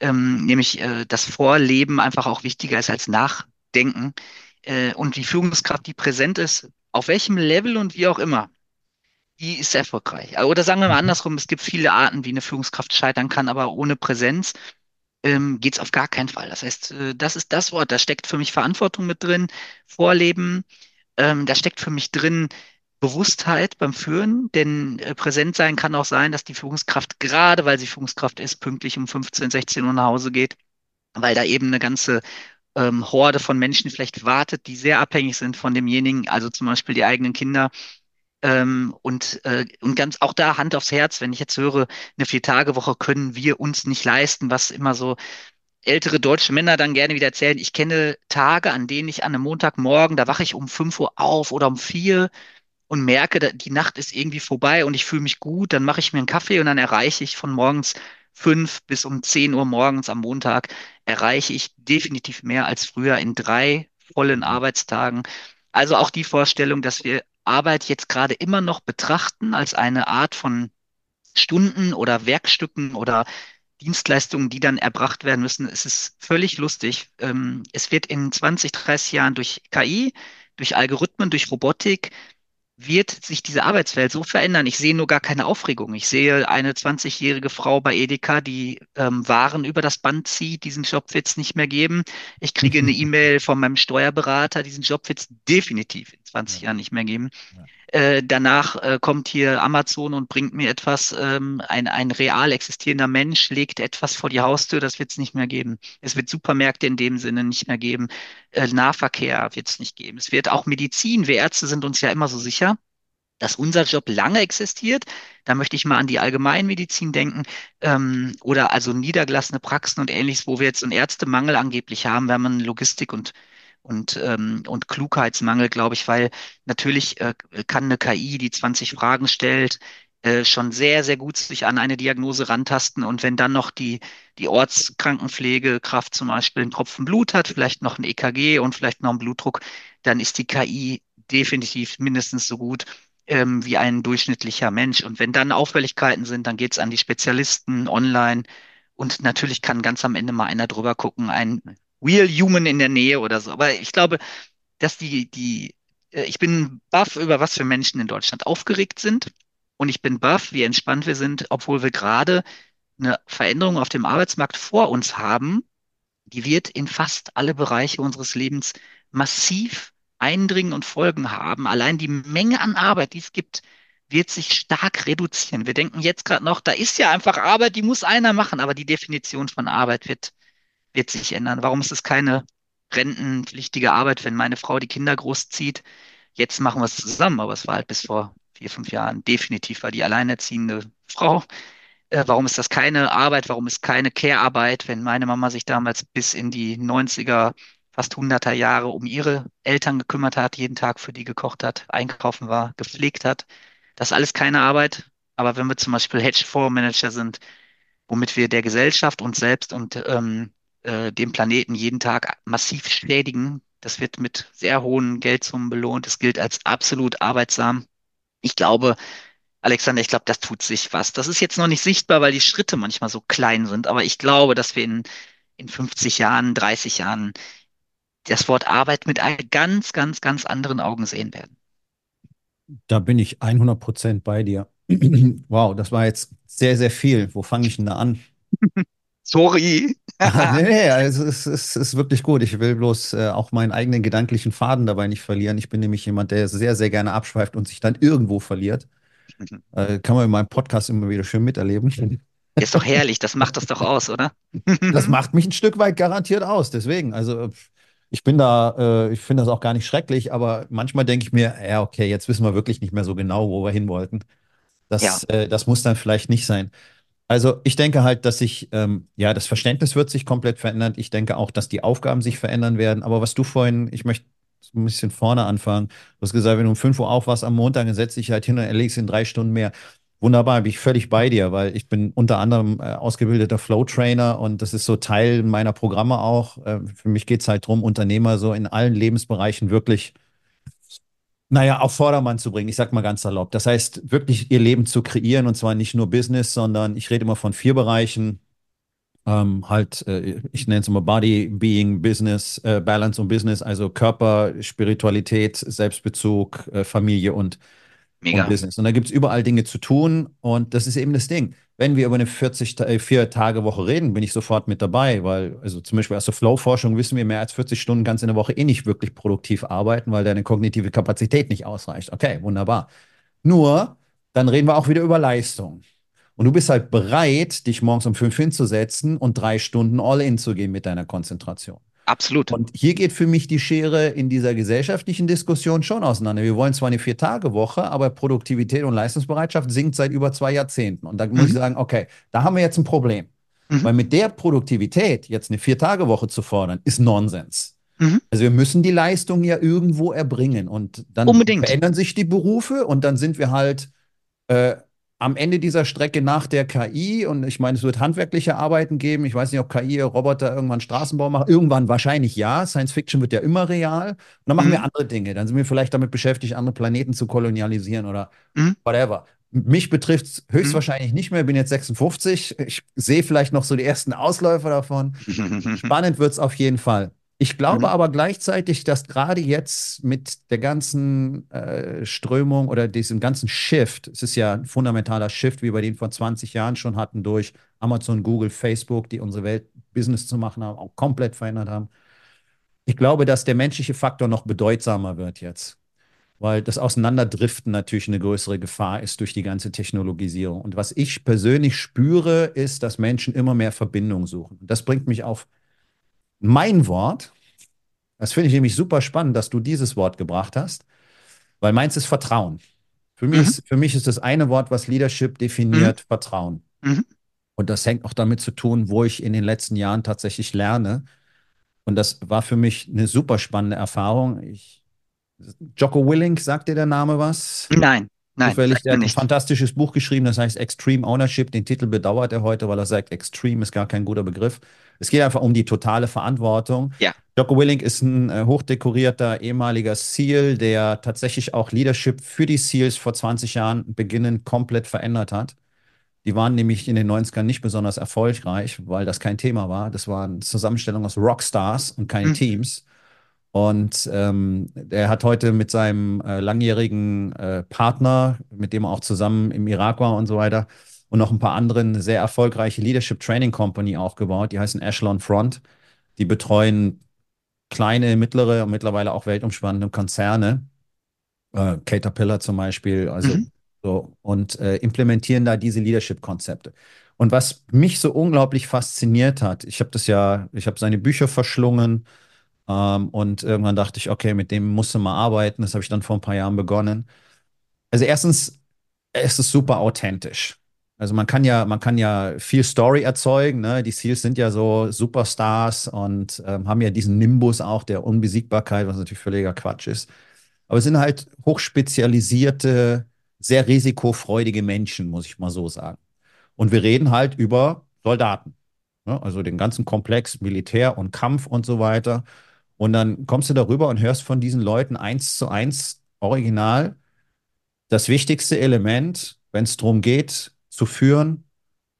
ähm, nämlich äh, das Vorleben einfach auch wichtiger ist als Nachdenken. Äh, und die Führungskraft, die präsent ist, auf welchem Level und wie auch immer, die ist erfolgreich. Oder sagen wir mal Mhm. andersrum, es gibt viele Arten, wie eine Führungskraft scheitern kann, aber ohne Präsenz ähm, geht es auf gar keinen Fall. Das heißt, äh, das ist das Wort, da steckt für mich Verantwortung mit drin, Vorleben, ähm, da steckt für mich drin Bewusstheit beim Führen, denn äh, präsent sein kann auch sein, dass die Führungskraft, gerade weil sie Führungskraft ist, pünktlich um 15, 16 Uhr nach Hause geht, weil da eben eine ganze ähm, Horde von Menschen vielleicht wartet, die sehr abhängig sind von demjenigen, also zum Beispiel die eigenen Kinder. Ähm, und, äh, und ganz auch da Hand aufs Herz, wenn ich jetzt höre, eine Vier-Tage-Woche können wir uns nicht leisten, was immer so ältere deutsche Männer dann gerne wieder erzählen. Ich kenne Tage, an denen ich an einem Montagmorgen, da wache ich um 5 Uhr auf oder um 4 und merke, die Nacht ist irgendwie vorbei und ich fühle mich gut, dann mache ich mir einen Kaffee und dann erreiche ich von morgens 5 bis um 10 Uhr morgens am Montag, erreiche ich definitiv mehr als früher in drei vollen Mhm. Arbeitstagen. Also auch die Vorstellung, dass wir Arbeit jetzt gerade immer noch betrachten als eine Art von Stunden oder Werkstücken oder Dienstleistungen, die dann erbracht werden müssen. Es ist völlig lustig. Ähm, es wird in 20, 30 Jahren durch KI, durch Algorithmen, durch Robotik wird sich diese Arbeitswelt so verändern. Ich sehe nur gar keine Aufregung. Ich sehe eine 20-jährige Frau bei Edeka, die ähm, Waren über das Band zieht. Diesen Job wird es nicht mehr geben. Ich kriege eine E-Mail von meinem Steuerberater. Diesen Job wird es definitiv in 20 Ja, Jahren nicht mehr geben. ja, Äh, danach äh, kommt hier Amazon und bringt mir etwas, ähm, ein, ein real existierender Mensch legt etwas vor die Haustür, das wird es nicht mehr geben. Es wird Supermärkte in dem Sinne nicht mehr geben. Äh, Nahverkehr wird es nicht geben. Es wird auch Medizin. Wir Ärzte sind uns ja immer so sicher dass unser Job lange existiert. Da möchte ich mal an die Allgemeinmedizin denken, ähm, oder also niedergelassene Praxen und ähnliches, wo wir jetzt einen Ärztemangel angeblich haben. Haben einen Logistik- und, und, ähm, und Klugheitsmangel, glaube ich, weil natürlich äh, kann eine KI, die 20 Fragen stellt, äh, schon sehr, sehr gut sich an eine Diagnose rantasten. Und wenn dann noch die, die Ortskrankenpflegekraft zum Beispiel einen Tropfen Blut hat, vielleicht noch ein EKG und vielleicht noch einen Blutdruck, dann ist die KI definitiv mindestens so gut ähm, wie ein durchschnittlicher Mensch. Und wenn dann Auffälligkeiten sind, dann geht's an die Spezialisten online. Und natürlich kann ganz am Ende mal einer drüber gucken, ein Real Human in der Nähe oder so. Aber ich glaube, dass die, die, äh, ich bin baff über was für Menschen in Deutschland aufgeregt sind. Und ich bin baff, wie entspannt wir sind, obwohl wir gerade eine Veränderung auf dem Arbeitsmarkt vor uns haben, die wird in fast alle Bereiche unseres Lebens massiv eindringen und Folgen haben. Allein die Menge an Arbeit, die es gibt, wird sich stark reduzieren. Wir denken jetzt gerade noch, da ist ja einfach Arbeit, die muss einer machen, aber die Definition von Arbeit wird, wird sich ändern. Warum ist es keine rentenpflichtige Arbeit, wenn meine Frau die Kinder großzieht? Jetzt machen wir es zusammen, aber es war halt bis vor vier, fünf Jahren definitiv, war die alleinerziehende Frau äh, warum ist das keine Arbeit? Warum ist keine Care-Arbeit, wenn meine Mama sich damals bis in die 90er, fast 100er Jahre um ihre Eltern gekümmert hat, jeden Tag für die gekocht hat, einkaufen war, gepflegt hat? Das ist alles keine Arbeit. Aber wenn wir zum Beispiel Hedgefondsmanager sind, womit wir der Gesellschaft, uns selbst und ähm, äh, dem Planeten jeden Tag massiv schädigen, das wird mit sehr hohen Geldsummen belohnt. Es gilt als absolut arbeitsam. Ich glaube, Alexander, ich glaube, das tut sich was. Das ist jetzt noch nicht sichtbar, weil die Schritte manchmal so klein sind, aber ich glaube, dass wir in, in 50 Jahren, 30 Jahren das Wort Arbeit mit ganz, ganz, ganz anderen Augen sehen werden. Da bin ich 100% bei dir. Wow, das war jetzt sehr, sehr viel. Wo fange ich denn da an? Sorry. Nee, nee, also es ist, es ist wirklich gut. Ich will bloß äh, auch meinen eigenen gedanklichen Faden dabei nicht verlieren. Ich bin nämlich jemand, der sehr, sehr gerne abschweift und sich dann irgendwo verliert. Äh, kann man in meinem Podcast immer wieder schön miterleben. Ist doch herrlich, das macht das doch aus, oder? Das macht mich ein Stück weit garantiert aus. Deswegen, also ich bin da, äh, ich finde das auch gar nicht schrecklich, aber manchmal denke ich mir, ja, okay, jetzt wissen wir wirklich nicht mehr so genau, wo wir hin wollten. Ja, Das, äh, das muss dann vielleicht nicht sein. Also ich denke halt, dass sich, ähm, ja, das Verständnis wird sich komplett verändern. Ich denke auch, dass die Aufgaben sich verändern werden. Aber was du vorhin, ich möchte ein bisschen vorne anfangen. Du hast gesagt, wenn du um 5 Uhr aufwachst am Montag, dann setz dich halt hin und erlegst in drei Stunden mehr. Wunderbar, bin ich völlig bei dir, weil ich bin unter anderem äh, ausgebildeter Flow-Trainer und das ist so Teil meiner Programme auch. Äh, für mich geht es halt darum, Unternehmer so in allen Lebensbereichen wirklich naja, auf Vordermann zu bringen, ich sag mal ganz salopp. Das heißt, wirklich ihr Leben zu kreieren und zwar nicht nur Business, sondern ich rede immer von vier Bereichen. Ähm, halt, äh, ich nenne es immer Body, Being, Business, äh, Balance und Business, also Körper, Spiritualität, Selbstbezug, äh, Familie und und. Business. Und da gibt es überall Dinge zu tun. Und das ist eben das Ding. Wenn wir über eine 40, Ta- äh, Vier-Tage-Woche reden, bin ich sofort mit dabei, weil, also zum Beispiel aus der Flow-Forschung wissen wir, mehr als 40 Stunden du in der Woche eh nicht wirklich produktiv arbeiten, weil deine kognitive Kapazität nicht ausreicht. Okay, wunderbar. Nur, dann reden wir auch wieder über Leistung. Und du bist halt bereit, dich morgens um fünf hinzusetzen und drei Stunden all in zu gehen mit deiner Konzentration. Absolut. Und hier geht für mich die Schere in dieser gesellschaftlichen Diskussion schon auseinander. Wir wollen zwar eine Vier-Tage-Woche, aber Produktivität und Leistungsbereitschaft sinkt seit über zwei Jahrzehnten. Und da muss ich Mhm. sagen, okay, da haben wir jetzt ein Problem. Mhm. Weil mit der Produktivität jetzt eine Vier-Tage-Woche zu fordern, ist Nonsens. Mhm. Also wir müssen die Leistung ja irgendwo erbringen. Und dann Unbedingt. verändern sich die Berufe und dann sind wir halt äh, am Ende dieser Strecke nach der KI. Und ich meine, es wird handwerkliche Arbeiten geben. Ich weiß nicht, ob KI, Roboter irgendwann Straßenbau machen. Irgendwann wahrscheinlich ja. Science Fiction wird ja immer real. Und dann machen Mhm. wir andere Dinge. Dann sind wir vielleicht damit beschäftigt, andere Planeten zu kolonialisieren oder Mhm. whatever. Mich betrifft es höchstwahrscheinlich nicht mehr. Ich bin jetzt 56. Ich sehe vielleicht noch so die ersten Ausläufer davon. Spannend wird es auf jeden Fall. Ich glaube Mhm. aber gleichzeitig, dass gerade jetzt mit der ganzen äh, Strömung oder diesem ganzen Shift, es ist ja ein fundamentaler Shift, wie wir den vor 20 Jahren schon hatten, durch Amazon, Google, Facebook, die unsere Welt Business zu machen haben, auch komplett verändert haben. Ich glaube, dass der menschliche Faktor noch bedeutsamer wird jetzt, weil das Auseinanderdriften natürlich eine größere Gefahr ist durch die ganze Technologisierung. Und was ich persönlich spüre, ist, dass Menschen immer mehr Verbindung suchen. Das bringt mich auf mein Wort, das finde ich nämlich super spannend, dass du dieses Wort gebracht hast, weil meins ist Vertrauen. Für mich, Mhm. ist, für mich ist das eine Wort, was Leadership definiert, Vertrauen. Mhm. Und das hängt auch damit zu tun, wo ich in den letzten Jahren tatsächlich lerne. Und das war für mich eine super spannende Erfahrung. Ich, Jocko Willink, sagt dir der Name was? Nein, nein, Zufällig, der hat ein fantastisches Buch geschrieben, das heißt Extreme Ownership. Den Titel bedauert er heute, weil er sagt, Extreme ist gar kein guter Begriff. Es geht einfach um die totale Verantwortung. Ja. Jocko Willink ist ein äh, hochdekorierter ehemaliger SEAL, der tatsächlich auch Leadership für die SEALs vor 20 Jahren beginnend komplett verändert hat. Die waren nämlich in den 90ern nicht besonders erfolgreich, weil das kein Thema war. Das war eine Zusammenstellung aus Rockstars und keine Mhm. Teams. Und ähm, er hat heute mit seinem äh, langjährigen äh, Partner, mit dem er auch zusammen im Irak war und so weiter, und noch ein paar anderen sehr erfolgreiche Leadership Training Company aufgebaut. Die heißen Echelon Front. Die betreuen kleine, mittlere und mittlerweile auch weltumspannende Konzerne. Äh, Caterpillar zum Beispiel, also Mhm. so, und äh, implementieren da diese Leadership-Konzepte. Und was mich so unglaublich fasziniert hat, ich habe das ja, ich habe seine Bücher verschlungen ähm, und irgendwann dachte ich, okay, mit dem musst du mal arbeiten. Das habe ich dann vor ein paar Jahren begonnen. Also erstens, es ist super authentisch. Also man kann ja, man kann ja viel Story erzeugen, ne? Die Seals sind ja so Superstars und ähm, haben ja diesen Nimbus auch der Unbesiegbarkeit, was natürlich völliger Quatsch ist. Aber es sind halt hochspezialisierte, sehr risikofreudige Menschen, muss ich mal so sagen. Und wir reden halt über Soldaten. Ne? Also den ganzen Komplex Militär und Kampf und so weiter. Und dann kommst du darüber und hörst von diesen Leuten eins zu eins original das wichtigste Element, wenn es darum geht, zu führen,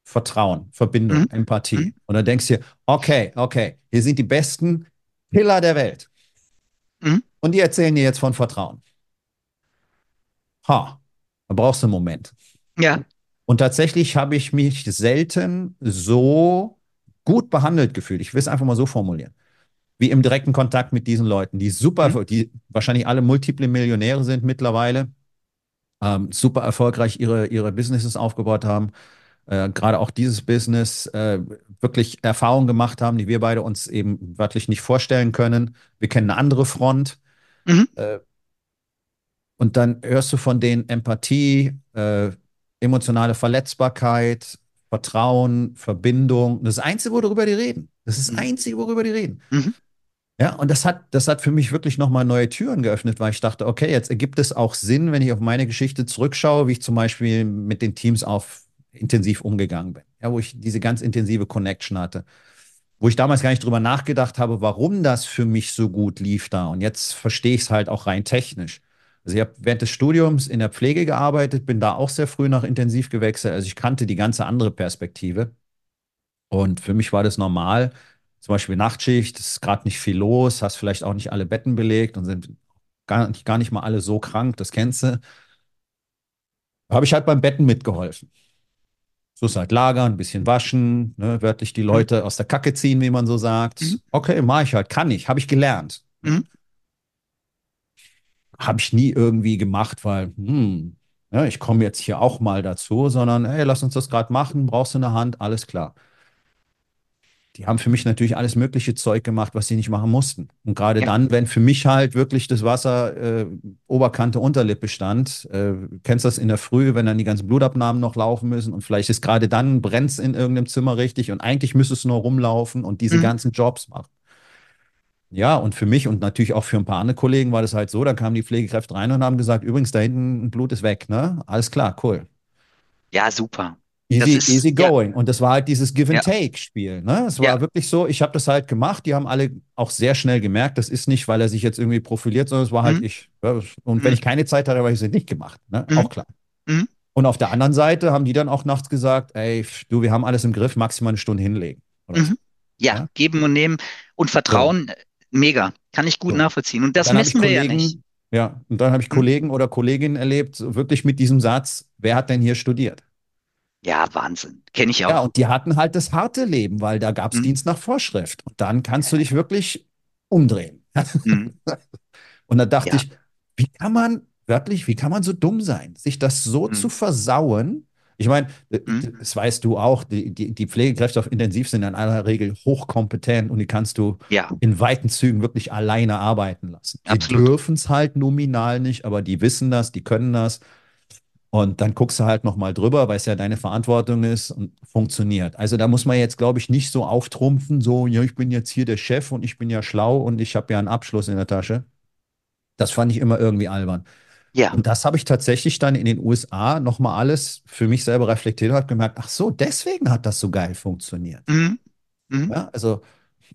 Vertrauen, Verbindung, Mhm. Empathie. Mhm. Und dann denkst du dir, okay, okay, hier sind die besten Pillar der Welt. Mhm. Und die erzählen dir jetzt von Vertrauen. Ha, da brauchst du einen Moment. Ja, Und tatsächlich habe ich mich selten so gut behandelt gefühlt. Ich will es einfach mal so formulieren. Wie im direkten Kontakt mit diesen Leuten, die super, Mhm. die wahrscheinlich alle multiple Millionäre sind mittlerweile, ähm, super erfolgreich ihre, ihre Businesses aufgebaut haben, äh, gerade auch dieses Business äh, wirklich Erfahrungen gemacht haben, die wir beide uns eben wörtlich nicht vorstellen können. Wir kennen eine andere Front. Mhm. Äh, und dann hörst du von denen Empathie, äh, emotionale Verletzbarkeit, Vertrauen, Verbindung. Das ist das Einzige, worüber die reden. Das ist das Mhm. Einzige, worüber die reden. Mhm. Ja, und das hat, das hat für mich wirklich nochmal neue Türen geöffnet, weil ich dachte, okay, jetzt ergibt es auch Sinn, wenn ich auf meine Geschichte zurückschaue, wie ich zum Beispiel mit den Teams auf intensiv umgegangen bin. Ja, wo ich diese ganz intensive Connection hatte. Wo ich damals gar nicht drüber nachgedacht habe, warum das für mich so gut lief da. Und jetzt verstehe ich es halt auch rein technisch. Also ich habe während des Studiums in der Pflege gearbeitet, bin da auch sehr früh nach intensiv gewechselt. Also ich kannte die ganze andere Perspektive. Und für mich war das normal. Zum Beispiel Nachtschicht, es ist gerade nicht viel los, hast vielleicht auch nicht alle Betten belegt und sind gar nicht, gar nicht mal alle so krank, das kennst du. Da habe ich halt beim Betten mitgeholfen. So ist halt lagern, ein bisschen waschen, ne, wörtlich die Leute aus der Kacke ziehen, wie man so sagt. Mhm. Okay, mache ich halt, kann ich, habe ich gelernt. Mhm. Habe ich nie irgendwie gemacht, weil, hm, ja, ich komme jetzt hier auch mal dazu, sondern, hey, lass uns das gerade machen, brauchst du eine Hand, alles klar. Die haben für mich natürlich alles mögliche Zeug gemacht, was sie nicht machen mussten. Und gerade Ja. dann, wenn für mich halt wirklich das Wasser äh, Oberkante, Unterlippe stand, äh, kennst das in der Früh, wenn dann die ganzen Blutabnahmen noch laufen müssen und vielleicht ist gerade dann brennt in irgendeinem Zimmer richtig und eigentlich müsstest du nur rumlaufen und diese Mhm. ganzen Jobs machen. Ja, und für mich und natürlich auch für ein paar andere Kollegen war das halt so, da kamen die Pflegekräfte rein und haben gesagt, übrigens, da hinten Blut ist weg, ne? Alles klar, cool. Ja, super. Easy, ist, easy ja, going. Und das war halt dieses ja, Give-and-Take-Spiel. Ne? Es ja. war wirklich so, ich habe das halt gemacht. Die haben alle auch sehr schnell gemerkt, das ist nicht, weil er sich jetzt irgendwie profiliert, sondern es war halt Mhm. ich. Ja, Und wenn Mhm. ich keine Zeit hatte, habe ich es nicht gemacht. Ne? Mhm. Auch klar. Mhm. Und auf der anderen Seite haben die dann auch nachts gesagt, ey, du, wir haben alles im Griff, maximal eine Stunde hinlegen. Oder so. Mhm. Ja, Ja? geben und nehmen und So, Vertrauen, äh, mega. Kann ich gut so. nachvollziehen. Und das messen wir ja nicht. Kollegen, ja, und dann habe ich Mhm. Kollegen oder Kolleginnen erlebt, so wirklich mit diesem Satz, wer hat denn hier studiert? Ja, Wahnsinn. Kenne ich Ja, auch. und die hatten halt das harte Leben, weil da gab es Mhm. Dienst nach Vorschrift. Und dann kannst du dich wirklich umdrehen. Mhm. Und da dachte Ja. ich, wie kann man, wörtlich, wie kann man so dumm sein, sich das so zu Mhm. versauen? Ich meine, äh, Mhm. das weißt du auch, die, die, die Pflegekräfte auf Intensiv sind in aller Regel hochkompetent und die kannst du Ja, in weiten Zügen wirklich alleine arbeiten lassen. Die absolut. dürfen es halt nominal nicht, aber die wissen das, die können das. Und dann guckst du halt nochmal drüber, weil es ja deine Verantwortung ist und funktioniert. Also da muss man jetzt, glaube ich, nicht so auftrumpfen, so, ja, ich bin jetzt hier der Chef und ich bin ja schlau und ich habe ja einen Abschluss in der Tasche. Das fand ich immer irgendwie albern. Ja. Und das habe ich tatsächlich dann in den USA nochmal alles für mich selber reflektiert und habe gemerkt, ach so, deswegen hat das so geil funktioniert. Mhm. Mhm. Ja, also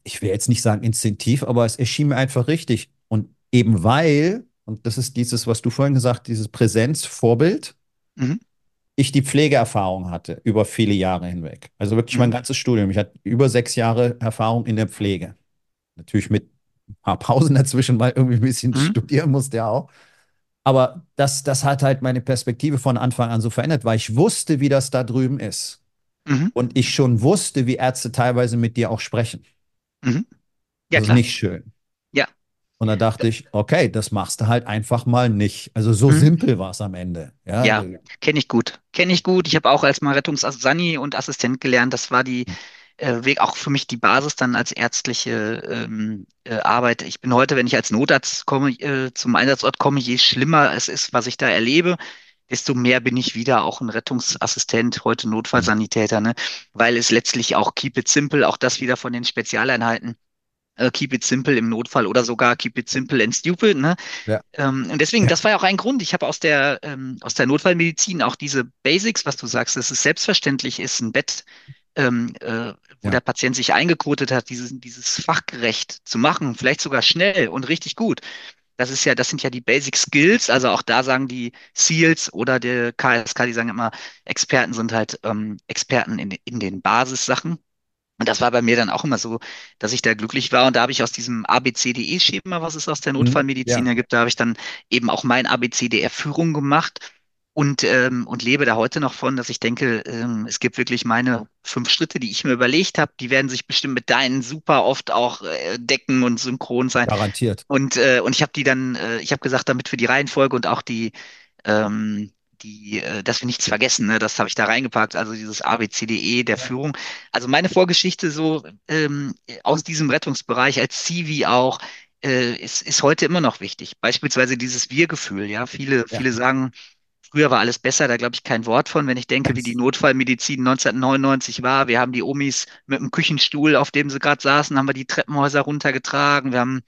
ich will jetzt nicht sagen instinktiv, aber es erschien mir einfach richtig. Und eben weil, und das ist dieses, was du vorhin gesagt, dieses Präsenzvorbild, Mhm. ich die Pflegeerfahrung hatte über viele Jahre hinweg. Also wirklich mein Mhm. ganzes Studium. Ich hatte über sechs Jahre Erfahrung in der Pflege. Natürlich mit ein paar Pausen dazwischen, weil irgendwie ein bisschen Mhm. studieren musste ja auch. Aber das, das hat halt meine Perspektive von Anfang an so verändert, weil ich wusste, wie das da drüben ist. Mhm. Und ich schon wusste, wie Ärzte teilweise mit dir auch sprechen. Mhm. Ja, Das ist klar. nicht schön. Und da dachte ich, okay, das machst du halt einfach mal nicht. Also so Mhm. simpel war es am Ende. Ja, Ja, kenne ich gut. Kenne ich gut. Ich habe auch als mal Rettungssani und Assistent gelernt. Das war die äh, Weg auch für mich die Basis dann als ärztliche ähm, äh, Arbeit. Ich bin heute, wenn ich als Notarzt komme, äh, zum Einsatzort komme, je schlimmer es ist, was ich da erlebe, desto mehr bin ich wieder auch ein Rettungsassistent, heute Notfallsanitäter, ne? Weil es letztlich auch keep it simple, auch das wieder von den Spezialeinheiten. Äh, Keep it simple im Notfall oder sogar keep it simple and stupid, ne? Ja. Ähm, und deswegen, das war ja auch ein Grund. Ich habe aus der, ähm, aus der Notfallmedizin auch diese Basics, was du sagst, dass es selbstverständlich ist, ein Bett, ähm, äh, wo Ja. der Patient sich eingekotet hat, dieses, dieses fachgerecht zu machen, vielleicht sogar schnell und richtig gut. Das ist ja, das sind ja die Basic Skills. Also auch da sagen die SEALs oder der KSK, die sagen immer, Experten sind halt ähm, Experten in, in den Basissachen. Und das war bei mir dann auch immer so, dass ich da glücklich war. Und da habe ich aus diesem ABCDE-Schema, was es aus der Mhm, Notfallmedizin ja. ja gibt, da habe ich dann eben auch mein ABCDR-Führung gemacht und, ähm, und lebe da heute noch von, dass ich denke, ähm, es gibt wirklich meine fünf Schritte, die ich mir überlegt habe. Die werden sich bestimmt mit deinen super oft auch äh, decken und synchron sein. Garantiert. Und, äh, und ich habe die dann, äh, ich habe gesagt, damit für die Reihenfolge und auch die, ähm, die, äh, dass wir nichts vergessen, ne, das habe ich da reingepackt, also dieses ABCDE der Führung. Also meine Vorgeschichte so ähm, aus diesem Rettungsbereich als Zivi auch, äh, ist, ist heute immer noch wichtig. Beispielsweise dieses Wir-Gefühl, ja. Viele, Ja. viele sagen, früher war alles besser, da glaube ich kein Wort von, wenn ich denke, wie die Notfallmedizin 1999 war. Wir haben die Omis mit dem Küchenstuhl, auf dem sie gerade saßen, haben wir die Treppenhäuser runtergetragen. Wir haben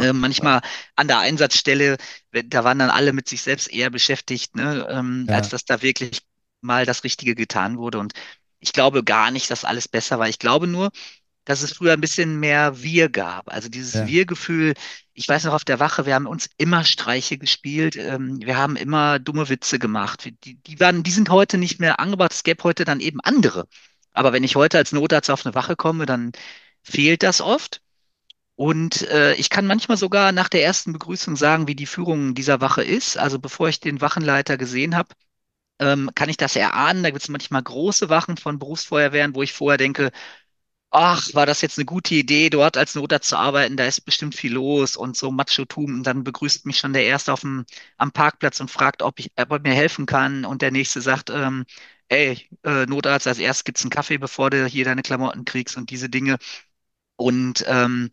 äh, manchmal an der Einsatzstelle, da waren dann alle mit sich selbst eher beschäftigt, ne, ähm, Ja. als dass da wirklich mal das Richtige getan wurde. Und ich glaube gar nicht, dass alles besser war. Ich glaube nur, dass es früher ein bisschen mehr Wir gab. Also dieses Ja. Wir-Gefühl. Ich weiß noch auf der Wache, wir haben uns immer Streiche gespielt. Ähm, wir haben immer dumme Witze gemacht. Die, die waren, die sind heute nicht mehr angebracht. Es gäbe heute dann eben andere. Aber wenn ich heute als Notarzt auf eine Wache komme, dann fehlt das oft. Und äh, ich kann manchmal sogar nach der ersten Begrüßung sagen, wie die Führung dieser Wache ist. Also bevor ich den Wachenleiter gesehen habe, ähm, kann ich das erahnen. Da gibt es manchmal große Wachen von Berufsfeuerwehren, wo ich vorher denke, ach, war das jetzt eine gute Idee, dort als Notarzt zu arbeiten? Da ist bestimmt viel los und so Machotum. Und dann begrüßt mich schon der Erste auf dem, am Parkplatz und fragt, ob ich, ob er mir helfen kann. Und der Nächste sagt, ähm, ey, äh, Notarzt, als erstes gibt's einen Kaffee, bevor du hier deine Klamotten kriegst und diese Dinge. Und, ähm,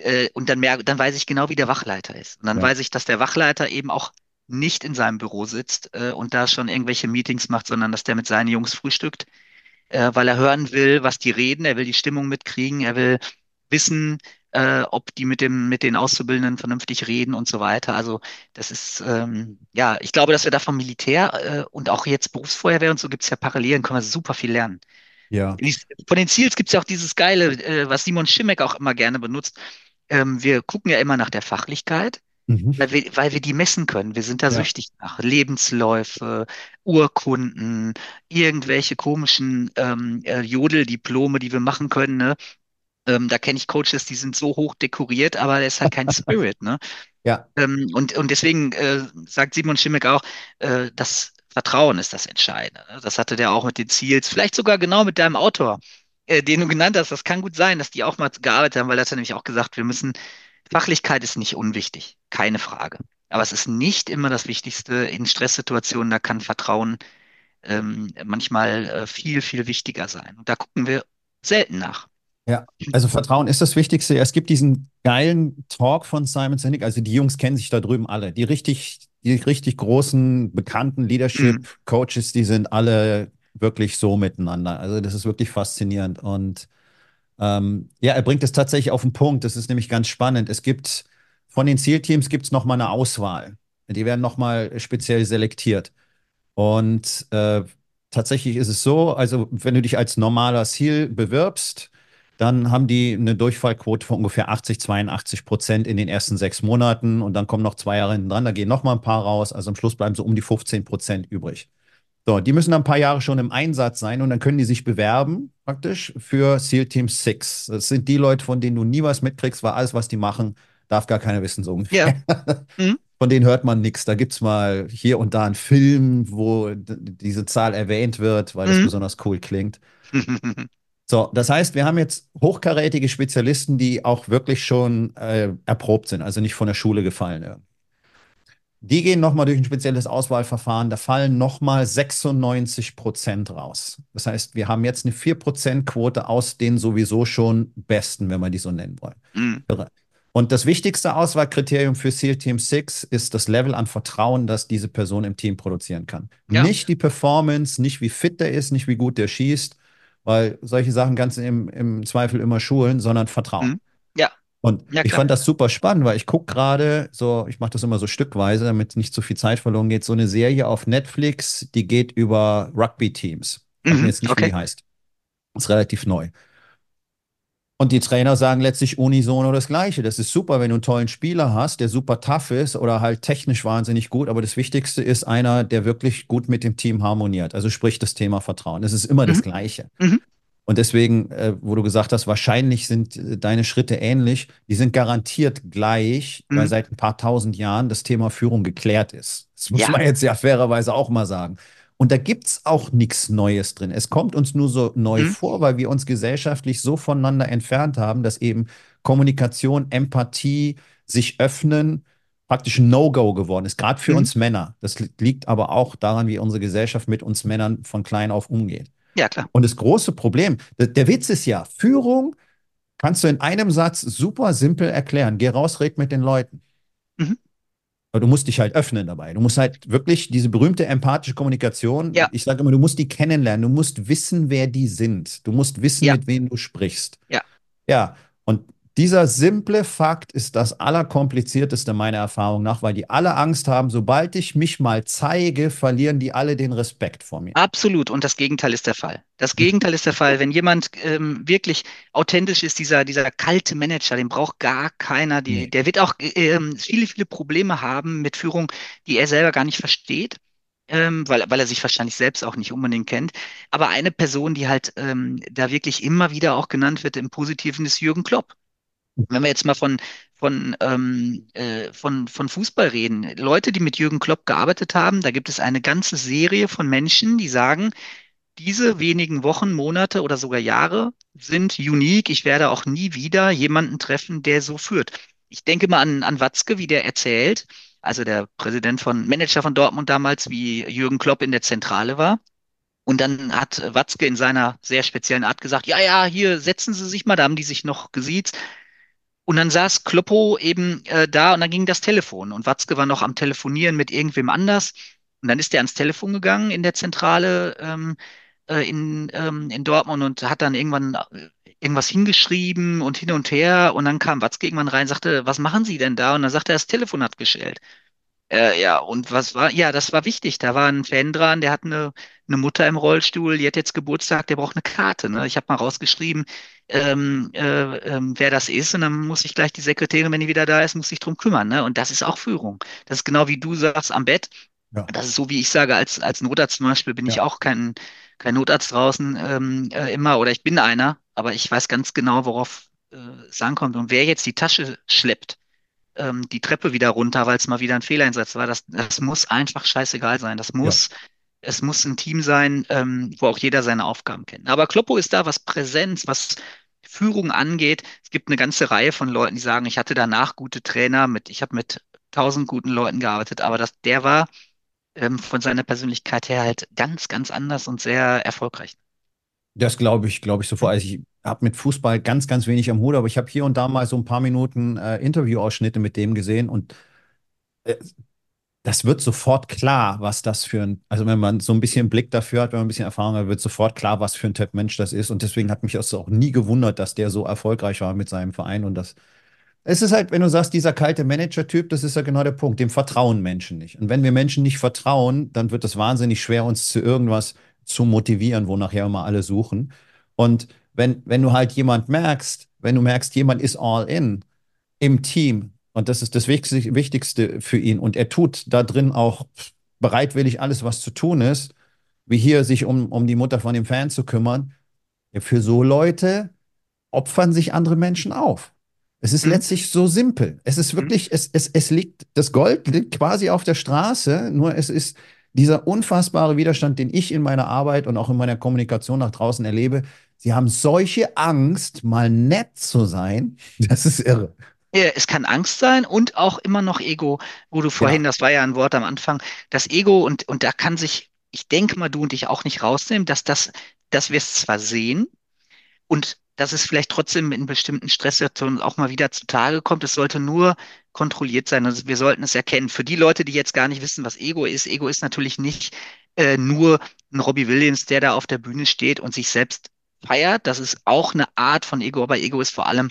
äh, und dann merke, dann weiß ich genau, wie der Wachleiter ist. Und dann Ja, weiß ich, dass der Wachleiter eben auch nicht in seinem Büro sitzt äh, und da schon irgendwelche Meetings macht, sondern dass der mit seinen Jungs frühstückt, äh, weil er hören will, was die reden, er will die Stimmung mitkriegen, er will wissen, äh, ob die mit dem, mit den Auszubildenden vernünftig reden und so weiter. Also das ist, ähm, ja, ich glaube, dass wir da vom Militär äh, und auch jetzt Berufsfeuerwehr und so gibt's ja Parallelen, können wir super viel lernen. ja. Von den Ziels gibt's ja auch dieses Geile, äh, was Simon Schimek auch immer gerne benutzt. Ähm, wir gucken ja immer nach der Fachlichkeit, Mhm. weil wir, weil wir die messen können. Wir sind da Ja, süchtig nach. Lebensläufe, Urkunden, irgendwelche komischen ähm, äh, Jodeldiplome, die wir machen können. Ne? Ähm, da kenne ich Coaches, die sind so hoch dekoriert, aber ist halt kein Spirit. Ne? ja, Ähm, und, und deswegen äh, sagt Simon Schimek auch, äh, das Vertrauen ist das Entscheidende. ne? Das hatte der auch mit den Ziels, vielleicht sogar genau mit deinem Autor, äh, den du genannt hast. Das kann gut sein, dass die auch mal gearbeitet haben, weil das hat er nämlich auch gesagt, wir müssen, Fachlichkeit ist nicht unwichtig, keine Frage. Aber es ist nicht immer das Wichtigste in Stresssituationen, da kann Vertrauen ähm, manchmal äh, viel, viel wichtiger sein. Und da gucken wir selten nach. ja. Also Vertrauen ist das Wichtigste. Es gibt diesen geilen Talk von Simon Sinek. Also die Jungs kennen sich da drüben alle. Die richtig, die richtig großen, bekannten Mhm. Leadership-Coaches, die sind alle wirklich so miteinander. Also das ist wirklich faszinierend. Und ähm, ja, er bringt es tatsächlich auf den Punkt. Das ist nämlich ganz spannend. Es gibt von den Zielteams gibt es noch mal eine Auswahl. Die werden noch mal speziell selektiert. Und äh, tatsächlich ist es so, also wenn du dich als normaler Seal bewirbst, dann haben die eine Durchfallquote von ungefähr 80, 82 Prozent in den ersten sechs Monaten und dann kommen noch zwei Jahre hinten dran, da gehen noch mal ein paar raus, also am Schluss bleiben so um die 15 Prozent übrig. So, die müssen dann ein paar Jahre schon im Einsatz sein und dann können die sich bewerben, praktisch, für SEAL Team Six. Das sind die Leute, von denen du nie was mitkriegst, weil alles, was die machen, darf gar keiner wissen, so ungefähr. Mhm. Von denen hört man nichts. Da gibt es mal hier und da einen Film, wo diese Zahl erwähnt wird, weil das Mhm. besonders cool klingt. So, das heißt, wir haben jetzt hochkarätige Spezialisten, die auch wirklich schon äh, erprobt sind, also nicht von der Schule gefallen. Ja. Die gehen nochmal durch ein spezielles Auswahlverfahren, da fallen nochmal 96 Prozent raus. Das heißt, wir haben jetzt eine 4%-Quote aus den sowieso schon Besten, wenn wir die so nennen wollen. Mhm. Und das wichtigste Auswahlkriterium für SEAL Team 6 ist das Level an Vertrauen, das diese Person im Team produzieren kann. Ja. Nicht die Performance, nicht wie fit der ist, nicht wie gut der schießt, weil solche Sachen kannst du im, im Zweifel immer schulen, sondern Vertrauen. Mhm. Und Ja, ich fand das super spannend, weil ich gucke gerade so, ich mache das immer so stückweise, damit nicht zu viel Zeit verloren geht, so eine Serie auf Netflix, die geht über Rugby-Teams. Weiß mir Mhm. jetzt nicht, wie Okay. die heißt. Ist relativ neu. Und die Trainer sagen letztlich unisono das Gleiche. Das ist super, wenn du einen tollen Spieler hast, der super tough ist oder halt technisch wahnsinnig gut. Aber das Wichtigste ist einer, der wirklich gut mit dem Team harmoniert. Also sprich das Thema Vertrauen. Das ist immer das Mhm. Gleiche. Mhm. Und deswegen, äh, wo du gesagt hast, wahrscheinlich sind äh, deine Schritte ähnlich, die sind garantiert gleich, weil Mhm. seit ein paar tausend Jahren das Thema Führung geklärt ist. Das muss Ja. man jetzt ja fairerweise auch mal sagen. Und da gibt's auch nichts Neues drin. Es kommt uns nur so neu Mhm. vor, weil wir uns gesellschaftlich so voneinander entfernt haben, dass eben Kommunikation, Empathie, sich öffnen, praktisch ein No-Go geworden ist, gerade für Mhm. uns Männer. Das li- liegt aber auch daran, wie unsere Gesellschaft mit uns Männern von klein auf umgeht. Ja, klar. Und das große Problem, der, Witz ist ja, Führung kannst du in einem Satz super simpel erklären. Geh raus, red mit den Leuten. Mhm. Aber du musst dich halt öffnen dabei. Du musst halt wirklich diese berühmte empathische Kommunikation, Ja. ich sage immer, du musst die kennenlernen. Du musst wissen, wer die sind. Du musst wissen, Ja. mit wem du sprichst. Ja. Ja, und dieser simple Fakt ist das Allerkomplizierteste meiner Erfahrung nach, weil die alle Angst haben, sobald ich mich mal zeige, verlieren die alle den Respekt vor mir. Absolut. Und das Gegenteil ist der Fall. Das Gegenteil ist der Fall. Wenn jemand ähm, wirklich authentisch ist, dieser, dieser kalte Manager, den braucht gar keiner. Die, Nee. der wird auch ähm, viele, viele Probleme haben mit Führung, die er selber gar nicht versteht. Ähm, weil, weil er sich wahrscheinlich selbst auch nicht unbedingt kennt. Aber eine Person, die halt ähm, da wirklich immer wieder auch genannt wird im Positiven, ist Jürgen Klopp. Wenn wir jetzt mal von, von, ähm, äh, von, von Fußball reden, Leute, die mit Jürgen Klopp gearbeitet haben, da gibt es eine ganze Serie von Menschen, die sagen, diese wenigen Wochen, Monate oder sogar Jahre sind unique. Ich werde auch nie wieder jemanden treffen, der so führt. Ich denke mal an, an Watzke, wie der erzählt, also der Präsident von, Manager von Dortmund damals, wie Jürgen Klopp in der Zentrale war. Und dann hat Watzke in seiner sehr speziellen Art gesagt, ja, ja, hier setzen Sie sich mal, da haben die sich noch gesiezt. Und dann saß Kloppo eben äh, da und dann ging das Telefon und Watzke war noch am Telefonieren mit irgendwem anders. Und dann ist er ans Telefon gegangen in der Zentrale ähm, äh, in, ähm, in Dortmund und hat dann irgendwann äh, irgendwas hingeschrieben und hin und her. Und dann kam Watzke irgendwann rein und sagte, was machen Sie denn da? Und dann sagte er, das Telefon hat gestellt. Äh, ja, und was war, ja, das war wichtig. Da war ein Fan dran, der hat eine, eine Mutter im Rollstuhl, die hat jetzt Geburtstag, der braucht eine Karte. Ne? Ich habe mal rausgeschrieben, ähm, äh, ähm, wer das ist, und dann muss ich gleich die Sekretärin, wenn die wieder da ist, muss sich drum kümmern. Ne? Und das ist auch Führung. Das ist genau wie du sagst am Bett. Ja, Das ist so, wie ich sage, als, als Notarzt zum Beispiel bin ich ja, auch kein, kein Notarzt draußen ähm, äh, immer oder ich bin einer, aber ich weiß ganz genau, worauf äh, es ankommt. Und wer jetzt die Tasche schleppt, ähm, die Treppe wieder runter, weil es mal wieder ein Fehleinsatz war. Das, das muss einfach scheißegal sein. Das ja. muss, es muss ein Team sein, ähm, wo auch jeder seine Aufgaben kennt. Aber Kloppo ist da, was Präsenz, was Führung angeht. Es gibt eine ganze Reihe von Leuten, die sagen, ich hatte danach gute Trainer mit, ich habe mit tausend guten Leuten gearbeitet, aber das, der war ähm, von seiner Persönlichkeit her halt ganz, ganz anders und sehr erfolgreich. Das glaube ich, glaube ich sofort. Also ich habe mit Fußball ganz, ganz wenig am Hut, aber ich habe hier und da mal so ein paar Minuten äh, Interviewausschnitte mit dem gesehen und äh, das wird sofort klar, was das für ein, also wenn man so ein bisschen Blick dafür hat, wenn man ein bisschen Erfahrung hat, wird sofort klar, was für ein Typ Mensch das ist. Und deswegen hat mich das auch nie gewundert, dass der so erfolgreich war mit seinem Verein und das Es ist halt, wenn du sagst, dieser kalte Manager-Typ, das ist ja genau der Punkt. Dem vertrauen Menschen nicht. Und wenn wir Menschen nicht vertrauen, dann wird es wahnsinnig schwer, uns zu irgendwas zu motivieren, wo nachher immer alle suchen. Und wenn, wenn du halt jemand merkst, wenn du merkst, jemand ist all in im Team, und das ist das Wichtigste für ihn, und er tut da drin auch bereitwillig alles, was zu tun ist, wie hier sich um, um die Mutter von dem Fan zu kümmern, für so Leute opfern sich andere Menschen auf. Es ist Mhm. letztlich so simpel. Es ist Mhm. wirklich, es, es, es liegt, das Gold liegt quasi auf der Straße, nur es ist dieser unfassbare Widerstand, den ich in meiner Arbeit und auch in meiner Kommunikation nach draußen erlebe. Sie haben solche Angst, mal nett zu sein. Das ist irre. Ja, es kann Angst sein und auch immer noch Ego, wo du vorhin, Ja, das war ja ein Wort am Anfang, das Ego und, und da kann sich, ich denke mal, du und ich auch nicht rausnehmen, dass das, dass wir es zwar sehen und dass es vielleicht trotzdem in bestimmten Stresssituationen auch mal wieder zutage kommt. Es sollte nur kontrolliert sein. Also wir sollten es erkennen. Für die Leute, die jetzt gar nicht wissen, was Ego ist, Ego ist natürlich nicht äh, nur ein Robbie Williams, der da auf der Bühne steht und sich selbst feiert. Das ist auch eine Art von Ego, aber Ego ist vor allem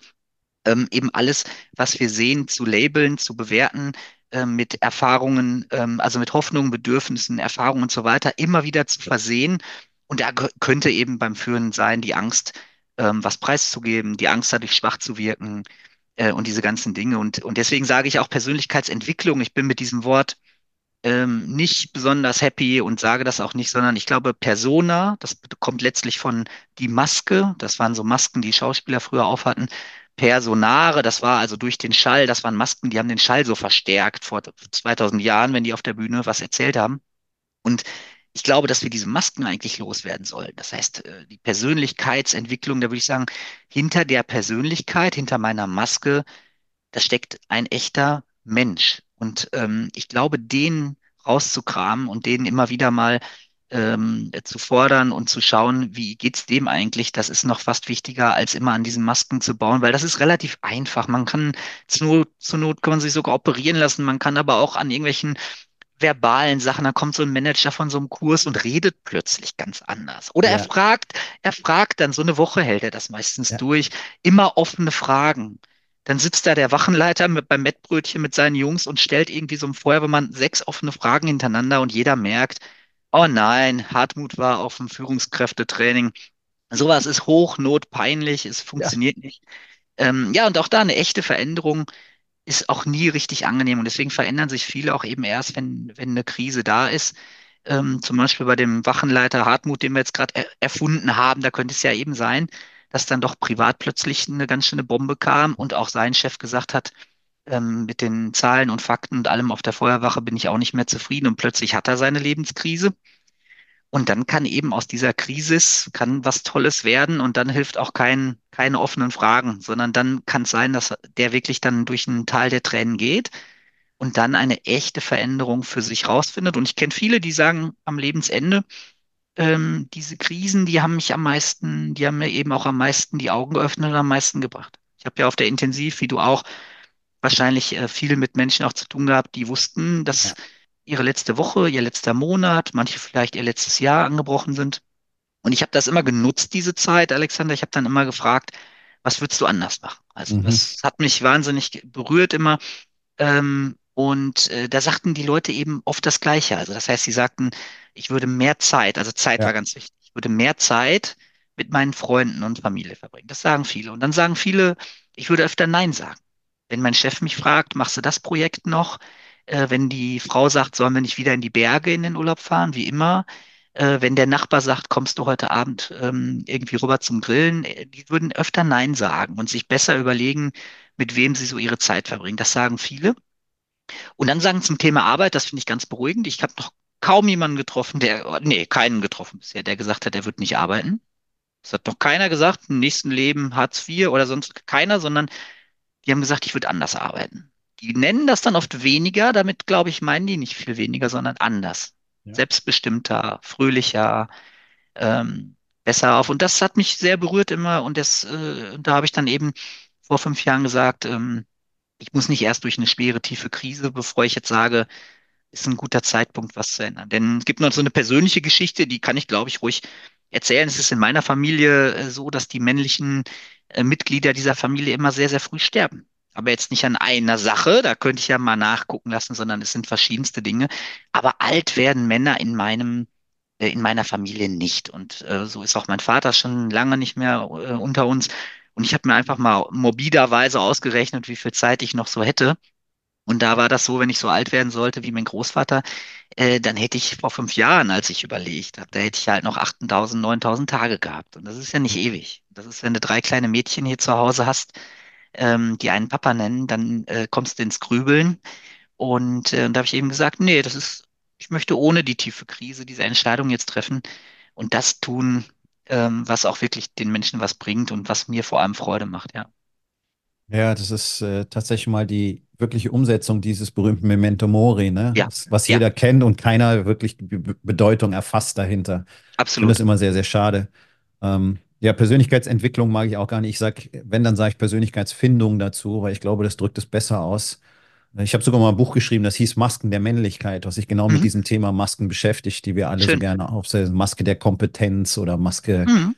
ähm, eben alles, was wir sehen, zu labeln, zu bewerten, ähm, mit Erfahrungen, ähm, also mit Hoffnungen, Bedürfnissen, Erfahrungen und so weiter, immer wieder zu versehen. Und da kö- könnte eben beim Führen sein, die Angst, ähm, was preiszugeben, die Angst, dadurch schwach zu wirken, äh, und diese ganzen Dinge. Und, und deswegen sage ich auch Persönlichkeitsentwicklung. Ich bin mit diesem Wort ähm, nicht besonders happy und sage das auch nicht, sondern ich glaube, Persona, das kommt letztlich von die Maske, das waren so Masken, die Schauspieler früher aufhatten. Personare, das war also durch den Schall, das waren Masken, die haben den Schall so verstärkt vor 2000 Jahren, wenn die auf der Bühne was erzählt haben. Und ich glaube, dass wir diese Masken eigentlich loswerden sollen. Das heißt, äh, die Persönlichkeitsentwicklung, da würde ich sagen, hinter der Persönlichkeit, hinter meiner Maske da steckt ein echter Mensch. Und ähm, ich glaube, den rauszukramen und den immer wieder mal ähm, zu fordern und zu schauen, wie geht's dem eigentlich, das ist noch fast wichtiger, als immer an diesen Masken zu bauen, weil das ist relativ einfach. Man kann zur Not, zur Not kann man sich sogar operieren lassen, man kann aber auch an irgendwelchen verbalen Sachen, da kommt so ein Manager von so einem Kurs und redet plötzlich ganz anders. Oder er ja, fragt, er fragt dann, so eine Woche hält er das meistens ja, durch, immer offene Fragen. Dann sitzt da der Wachenleiter mit, beim Mettbrötchen mit seinen Jungs und stellt irgendwie so einem Feuerwehrmann sechs offene Fragen hintereinander und jeder merkt, oh nein, Hartmut war auf dem Führungskräftetraining. Sowas ist hochnotpeinlich, es ja, funktioniert nicht. Ähm, ja, und auch da eine echte Veränderung ist auch nie richtig angenehm und deswegen verändern sich viele auch eben erst, wenn, wenn eine Krise da ist. Ähm, zum Beispiel bei dem Wachenleiter Hartmut, den wir jetzt gerade er erfunden haben, da könnte es ja eben sein, dass dann doch privat plötzlich eine ganz schöne Bombe kam und auch sein Chef gesagt hat, ähm, mit den Zahlen und Fakten und allem auf der Feuerwache bin ich auch nicht mehr zufrieden und plötzlich hat er seine Lebenskrise. Und dann kann eben aus dieser Krise kann was Tolles werden und dann hilft auch kein, keine offenen Fragen, sondern dann kann es sein, dass der wirklich dann durch ein Tal der Tränen geht und dann eine echte Veränderung für sich rausfindet. Und ich kenne viele, die sagen am Lebensende, ähm, diese Krisen, die haben mich am meisten, die haben mir eben auch am meisten die Augen geöffnet und am meisten gebracht. Ich habe ja auf der Intensiv, wie du auch, wahrscheinlich äh, viel mit Menschen auch zu tun gehabt, die wussten, dass Ja. Ihre letzte Woche, ihr letzter Monat, manche vielleicht ihr letztes Jahr angebrochen sind. Und ich habe das immer genutzt, diese Zeit, Alexander. Ich habe dann immer gefragt, was würdest du anders machen? Also Mhm. das hat mich wahnsinnig berührt immer. Ähm, und äh, da sagten die Leute eben oft das Gleiche. Also das heißt, sie sagten, ich würde mehr Zeit, also Zeit war Ja. ganz wichtig, ich würde mehr Zeit mit meinen Freunden und Familie verbringen. Das sagen viele. Und dann sagen viele, ich würde öfter Nein sagen. Wenn mein Chef mich fragt, machst du das Projekt noch? Äh, wenn die Frau sagt, sollen wir nicht wieder in die Berge in den Urlaub fahren, wie immer. Äh, wenn der Nachbar sagt, kommst du heute Abend ähm, irgendwie rüber zum Grillen, äh, die würden öfter Nein sagen und sich besser überlegen, mit wem sie so ihre Zeit verbringen. Das sagen viele. Und dann sagen zum Thema Arbeit, das finde ich ganz beruhigend. Ich habe noch kaum jemanden getroffen, der, nee, keinen getroffen bisher, der gesagt hat, er wird nicht arbeiten. Das hat noch keiner gesagt, im nächsten Leben Hartz IV oder sonst keiner, sondern die haben gesagt, ich würde anders arbeiten. Die nennen das dann oft weniger, damit glaube ich, meinen die nicht viel weniger, sondern anders. Ja. Selbstbestimmter, fröhlicher, ähm, besser auf. Und das hat mich sehr berührt immer. Und das, äh, da habe ich dann eben vor fünf Jahren gesagt, ähm, ich muss nicht erst durch eine schwere, tiefe Krise, bevor ich jetzt sage, ist ein guter Zeitpunkt, was zu ändern. Denn es gibt noch so eine persönliche Geschichte, die kann ich, glaube ich, ruhig erzählen. Es ist in meiner Familie äh, so, dass die männlichen äh, Mitglieder dieser Familie immer sehr, sehr früh sterben. Aber jetzt nicht an einer Sache, da könnte ich ja mal nachgucken lassen, sondern es sind verschiedenste Dinge. Aber alt werden Männer in meinem, äh, in meiner Familie nicht. Und äh, so ist auch mein Vater schon lange nicht mehr äh, unter uns. Und ich habe mir einfach mal morbiderweise ausgerechnet, wie viel Zeit ich noch so hätte. Und da war das so, wenn ich so alt werden sollte wie mein Großvater, äh, dann hätte ich vor fünf Jahren, als ich überlegt habe, da hätte ich halt noch 8.000, 9.000 Tage gehabt. Und das ist ja nicht ewig. Das ist, wenn du drei kleine Mädchen hier zu Hause hast, ähm, die einen Papa nennen, dann äh, kommst du ins Grübeln. Und äh, da habe ich eben gesagt, nee, das ist, ich möchte ohne die tiefe Krise diese Entscheidung jetzt treffen und das tun, ähm, was auch wirklich den Menschen was bringt und was mir vor allem Freude macht, ja. Ja, das ist äh, tatsächlich mal die wirkliche Umsetzung dieses berühmten Memento Mori, ne? Ja, Was, was ja, jeder kennt und keiner wirklich die Be Bedeutung erfasst dahinter. Ich finde das absolut. immer sehr, sehr schade. Ähm, ja, Persönlichkeitsentwicklung mag ich auch gar nicht. Ich sag, wenn, dann sage ich Persönlichkeitsfindung dazu, weil ich glaube, das drückt es besser aus. Ich habe sogar mal ein Buch geschrieben, das hieß Masken der Männlichkeit, was sich genau mit Mhm, diesem Thema Masken beschäftigt, die wir alle so schön. gerne aufsetzen. Maske der Kompetenz oder Maske Mhm,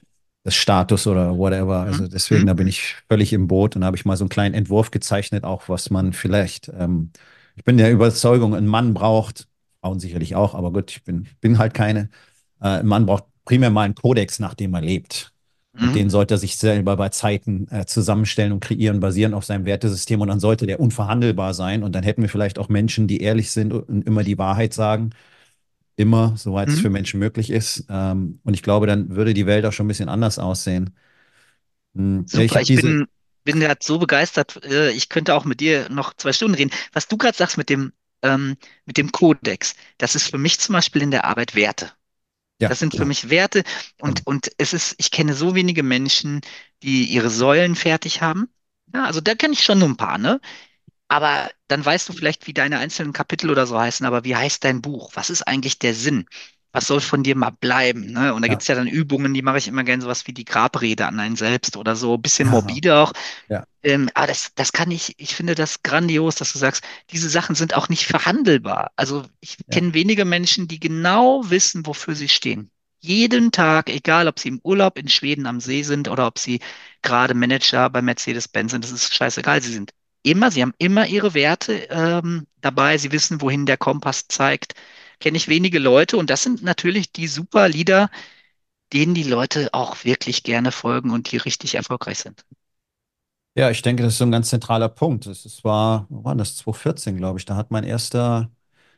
des Status oder whatever. mhm, Also deswegen, mhm, da bin ich völlig im Boot und da habe ich mal so einen kleinen Entwurf gezeichnet, auch was man vielleicht, ähm, ich bin der Überzeugung, ein Mann braucht, Frauen sicherlich auch, aber gut, ich bin, bin halt keine, äh, ein Mann braucht primär mal einen Kodex, nach dem er lebt. Mhm, den sollte er sich selber bei Zeiten äh, zusammenstellen und kreieren, basierend auf seinem Wertesystem. Und dann sollte der unverhandelbar sein. Und dann hätten wir vielleicht auch Menschen, die ehrlich sind und immer die Wahrheit sagen immer, soweit es mhm. für Menschen möglich ist. Ähm, und ich glaube, dann würde die Welt auch schon ein bisschen anders aussehen. Hm, Ja, ich Super, ich diese, bin, bin gerade so begeistert. äh, Ich könnte auch mit dir noch zwei Stunden reden. Was du gerade sagst mit dem, ähm, mit dem Kodex, das ist für mich zum Beispiel in der Arbeit Werte. Ja, Das sind für mich Werte und, genau. und es ist, ich kenne so wenige Menschen, die ihre Säulen fertig haben. Ja, also da kenne ich schon nur ein paar, ne? Aber dann weißt du vielleicht, wie deine einzelnen Kapitel oder so heißen, aber wie heißt dein Buch? Was ist eigentlich der Sinn? Was soll von dir mal bleiben? Ne? Und da Ja, gibt's ja dann Übungen, die mache ich immer gerne, sowas wie die Grabrede an einen selbst oder so, bisschen ja, morbide auch. ja, Ähm, aber das, das kann ich, ich finde das grandios, dass du sagst, diese Sachen sind auch nicht verhandelbar. Also ich ja, kenne wenige Menschen, die genau wissen, wofür sie stehen. Jeden Tag, egal ob sie im Urlaub in Schweden am See sind oder ob sie gerade Manager bei Mercedes-Benz sind, das ist scheißegal. Sie sind immer, sie haben immer ihre Werte ähm, dabei. Sie wissen, wohin der Kompass zeigt. Kenne ich wenige Leute und das sind natürlich die super Leader, denen die Leute auch wirklich gerne folgen und die richtig erfolgreich sind. ja, ich denke, das ist so ein ganz zentraler Punkt. Ist- war, wo war das? 2014, glaube ich. Da hat mein erster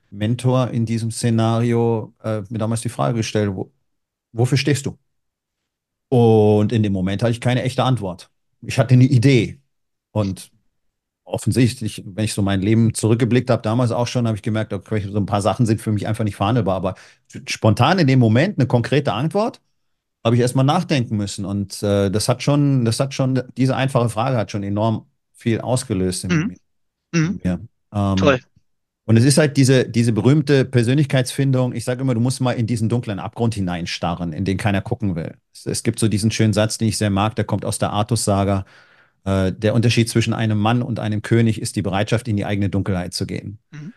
Mentor in diesem Szenario äh, mir damals die Frage gestellt, wo, wofür stehst du? Und in dem Moment hatte ich keine echte Antwort. Ich hatte eine Idee. Und offensichtlich, wenn ich so mein Leben zurückgeblickt habe, damals auch schon, habe ich gemerkt, okay, so ein paar Sachen sind für mich einfach nicht verhandelbar. Aber spontan in dem Moment eine konkrete Antwort, habe ich erstmal nachdenken müssen. Und äh, das hat schon, das hat schon, diese einfache Frage hat schon enorm viel ausgelöst Mhm. in, Mhm. mir. Ähm, Toll. Und es ist halt diese, diese berühmte Persönlichkeitsfindung. Ich sage immer, du musst mal in diesen dunklen Abgrund hineinstarren, in den keiner gucken will. Es, es gibt so diesen schönen Satz, den ich sehr mag, der kommt aus der Artus-Saga. Äh, der Unterschied zwischen einem Mann und einem König ist die Bereitschaft, in die eigene Dunkelheit zu gehen. Mhm.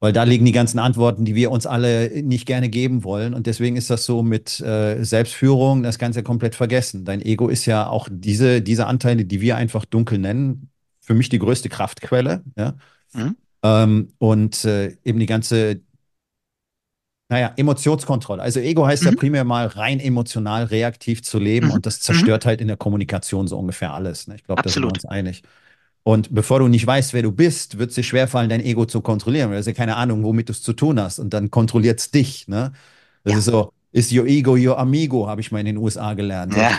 Weil da liegen die ganzen Antworten, die wir uns alle nicht gerne geben wollen. Und deswegen ist das so mit äh, Selbstführung, das Ganze komplett vergessen. Dein Ego ist ja auch diese, diese Anteile, die wir einfach dunkel nennen, für mich die größte Kraftquelle. Ja? Mhm. Ähm, und äh, eben die ganze, naja, Emotionskontrolle. Also Ego heißt ja Mhm. primär mal rein emotional reaktiv zu leben Mhm. und das Mhm. zerstört halt in der Kommunikation so ungefähr alles. Ne? Ich glaube, da sind wir uns einig. Und bevor du nicht weißt, wer du bist, wird es dir schwerfallen, dein Ego zu kontrollieren. weil Du hast ja keine Ahnung, womit du es zu tun hast. Und dann kontrolliert es dich. Ne? Das Ja. ist so, ist your ego your amigo, habe ich mal in den USA gelernt. Ja.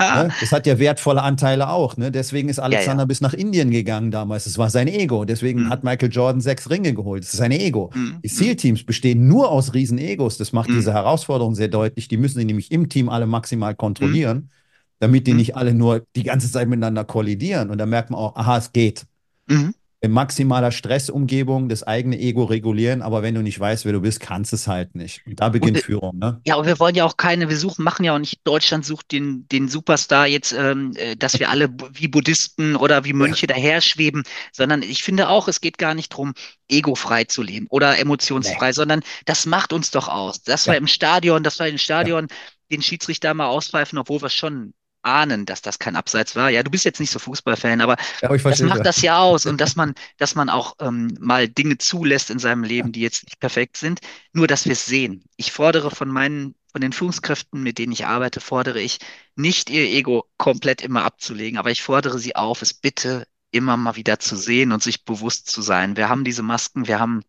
Ja, ne? Das hat ja wertvolle Anteile auch. Ne? Deswegen ist Ja, Alexander ja. bis nach Indien gegangen damals. Das war sein Ego. Deswegen Mhm. hat Michael Jordan sechs Ringe geholt. Das ist sein Ego. Mhm. Die Mhm. SEAL-Teams bestehen nur aus Riesen-Egos. Das macht Mhm. diese Herausforderung sehr deutlich. Die müssen sie nämlich im Team alle maximal Mhm. kontrollieren, damit die Mhm. nicht alle nur die ganze Zeit miteinander kollidieren. Und da merkt man auch, aha, es geht. Mhm. In maximaler Stressumgebung das eigene Ego regulieren, aber wenn du nicht weißt, wer du bist, kannst es halt nicht. Und da Und beginnt wir, Führung, ne? ja, und wir wollen ja auch keine, wir suchen, machen ja auch nicht, Deutschland sucht den, den Superstar jetzt, ähm, äh, dass wir alle wie Buddhisten oder wie Ja. Mönche daher schweben, sondern ich finde auch, es geht gar nicht darum, egofrei zu leben oder Nee. emotionsfrei, sondern das macht uns doch aus. Das war Ja, im Stadion, das war im ja, Stadion, den Schiedsrichter mal auspfeifen, obwohl wir schon ahnen, dass das kein Abseits war. Ja, du bist jetzt nicht so Fußballfan, aber ja, aber das macht das ja aus und dass man, dass man auch ähm, mal Dinge zulässt in seinem Leben, die jetzt nicht perfekt sind, nur dass wir es sehen. Ich fordere von meinen, von den Führungskräften, mit denen ich arbeite, fordere ich nicht ihr Ego komplett immer abzulegen, aber ich fordere sie auf, es bitte immer mal wieder zu sehen und sich bewusst zu sein. Wir haben diese Masken, wir haben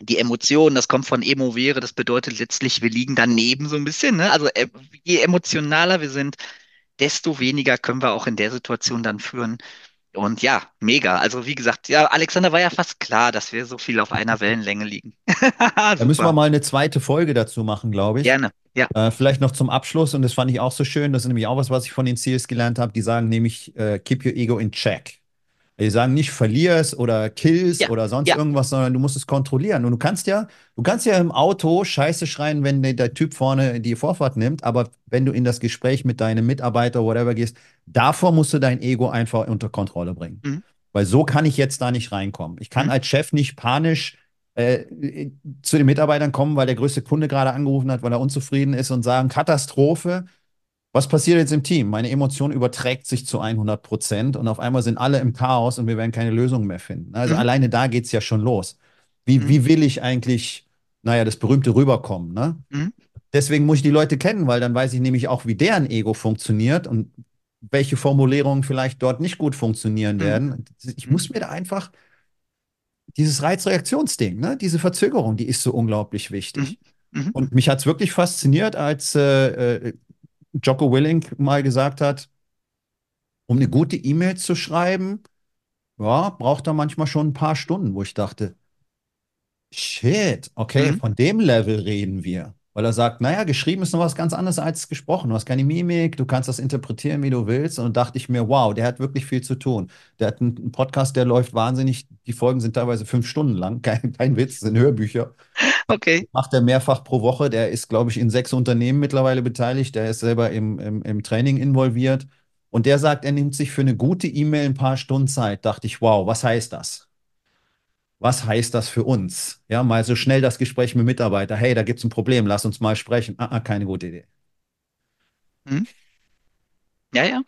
die Emotionen, das kommt von Emovere, das bedeutet letztlich, wir liegen daneben so ein bisschen, ne? Also äh, je emotionaler wir sind, desto weniger können wir auch in der Situation dann führen. Und ja, mega. Also wie gesagt, ja, Alexander war ja fast klar, dass wir so viel auf einer Wellenlänge liegen. Da müssen wir mal eine zweite Folge dazu machen, glaube ich. Gerne. Ja. Äh, vielleicht noch zum Abschluss, und das fand ich auch so schön, das ist nämlich auch was, was ich von den Seals gelernt habe. Die sagen nämlich, äh, keep your ego in check. Die sagen nicht verlier's oder kill's Ja. oder sonst Ja. irgendwas, sondern du musst es kontrollieren. Und du kannst ja, du kannst ja im Auto Scheiße schreien, wenn der, der Typ vorne die Vorfahrt nimmt, aber wenn du in das Gespräch mit deinem Mitarbeiter oder whatever gehst, davor musst du dein Ego einfach unter Kontrolle bringen. Mhm. Weil so kann ich jetzt da nicht reinkommen. Ich kann Mhm. als Chef nicht panisch äh, zu den Mitarbeitern kommen, weil der größte Kunde gerade angerufen hat, weil er unzufrieden ist und sagen, Katastrophe. Was passiert jetzt im Team? Meine Emotion überträgt sich zu 100 Prozent und auf einmal sind alle im Chaos und wir werden keine Lösung mehr finden. Also Mhm. alleine da geht es ja schon los. Wie, Mhm. wie will ich eigentlich, naja, das berühmte rüberkommen, ne? Mhm. Deswegen muss ich die Leute kennen, weil dann weiß ich nämlich auch, wie deren Ego funktioniert und welche Formulierungen vielleicht dort nicht gut funktionieren Mhm. werden. Ich Mhm. muss mir da einfach dieses Reizreaktionsding, ne? Diese Verzögerung, die ist so unglaublich Mhm. wichtig. Mhm. Und mich hat es wirklich fasziniert, als äh, äh, Jocko Willink mal gesagt hat, um eine gute E-Mail zu schreiben, ja, braucht er manchmal schon ein paar Stunden, wo ich dachte, shit, okay, Mhm. von dem Level reden wir. Weil er sagt, naja, geschrieben ist noch was ganz anderes als gesprochen. Du hast keine Mimik, du kannst das interpretieren, wie du willst. Und da dachte ich mir, wow, der hat wirklich viel zu tun. Der hat einen Podcast, der läuft wahnsinnig. Die Folgen sind teilweise fünf Stunden lang. Kein, kein Witz, sind Hörbücher. Okay. Macht er mehrfach pro Woche. Der ist, glaube ich, in sechs Unternehmen mittlerweile beteiligt. Der ist selber im, im, im Training involviert. Und der sagt, er nimmt sich für eine gute E-Mail ein paar Stunden Zeit. Dachte ich, wow, was heißt das? Was heißt das für uns? Ja, mal so schnell das Gespräch mit Mitarbeiter. Hey, da gibt es ein Problem, lass uns mal sprechen. Ah, ah, keine gute Idee. Mhm. Ja, ja.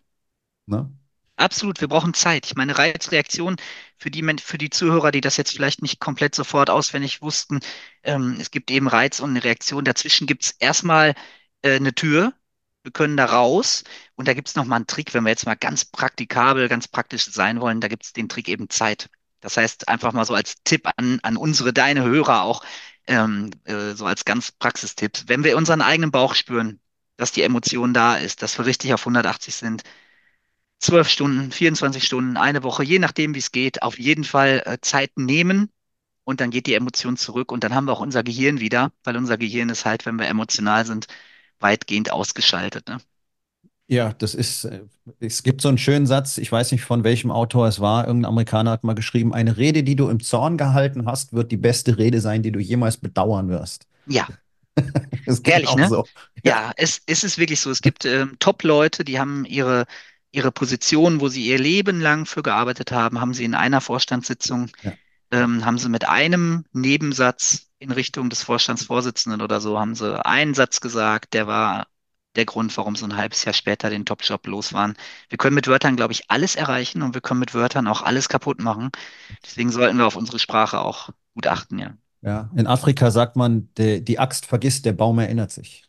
Ne? Absolut, wir brauchen Zeit. Ich meine, Reizreaktion für die, für die Zuhörer, die das jetzt vielleicht nicht komplett sofort auswendig wussten, ähm, es gibt eben Reiz und eine Reaktion. Dazwischen gibt es erstmal äh, eine Tür. Wir können da raus. Und da gibt es nochmal einen Trick, wenn wir jetzt mal ganz praktikabel, ganz praktisch sein wollen, da gibt es den Trick eben Zeit. Das heißt, einfach mal so als Tipp an, an unsere, deine Hörer auch, ähm, äh, so als ganz Praxistipp. Wenn wir unseren eigenen Bauch spüren, dass die Emotion da ist, dass wir richtig auf 180 sind, 12 Stunden, 24 Stunden, eine Woche, je nachdem, wie es geht, auf jeden Fall äh, Zeit nehmen und dann geht die Emotion zurück und dann haben wir auch unser Gehirn wieder, weil unser Gehirn ist halt, wenn wir emotional sind, weitgehend ausgeschaltet. Ne? Ja, das ist, äh, es gibt so einen schönen Satz, ich weiß nicht von welchem Autor es war, irgendein Amerikaner hat mal geschrieben, eine Rede, die du im Zorn gehalten hast, wird die beste Rede sein, die du jemals bedauern wirst. Ja, Das auch ne? so. Ja, Ja, es, es ist wirklich so. Es gibt ähm, Top-Leute, die haben ihre, ihre Position, wo sie ihr Leben lang für gearbeitet haben, haben sie in einer Vorstandssitzung ja, ähm, haben sie mit einem Nebensatz in Richtung des Vorstandsvorsitzenden oder so, haben sie einen Satz gesagt, der war der Grund, warum sie ein halbes Jahr später den Top-Job los waren. Wir können mit Wörtern, glaube ich, alles erreichen und wir können mit Wörtern auch alles kaputt machen. Deswegen sollten wir auf unsere Sprache auch gut achten, ja. ja. In Afrika sagt man, die, die Axt vergisst, der Baum erinnert sich.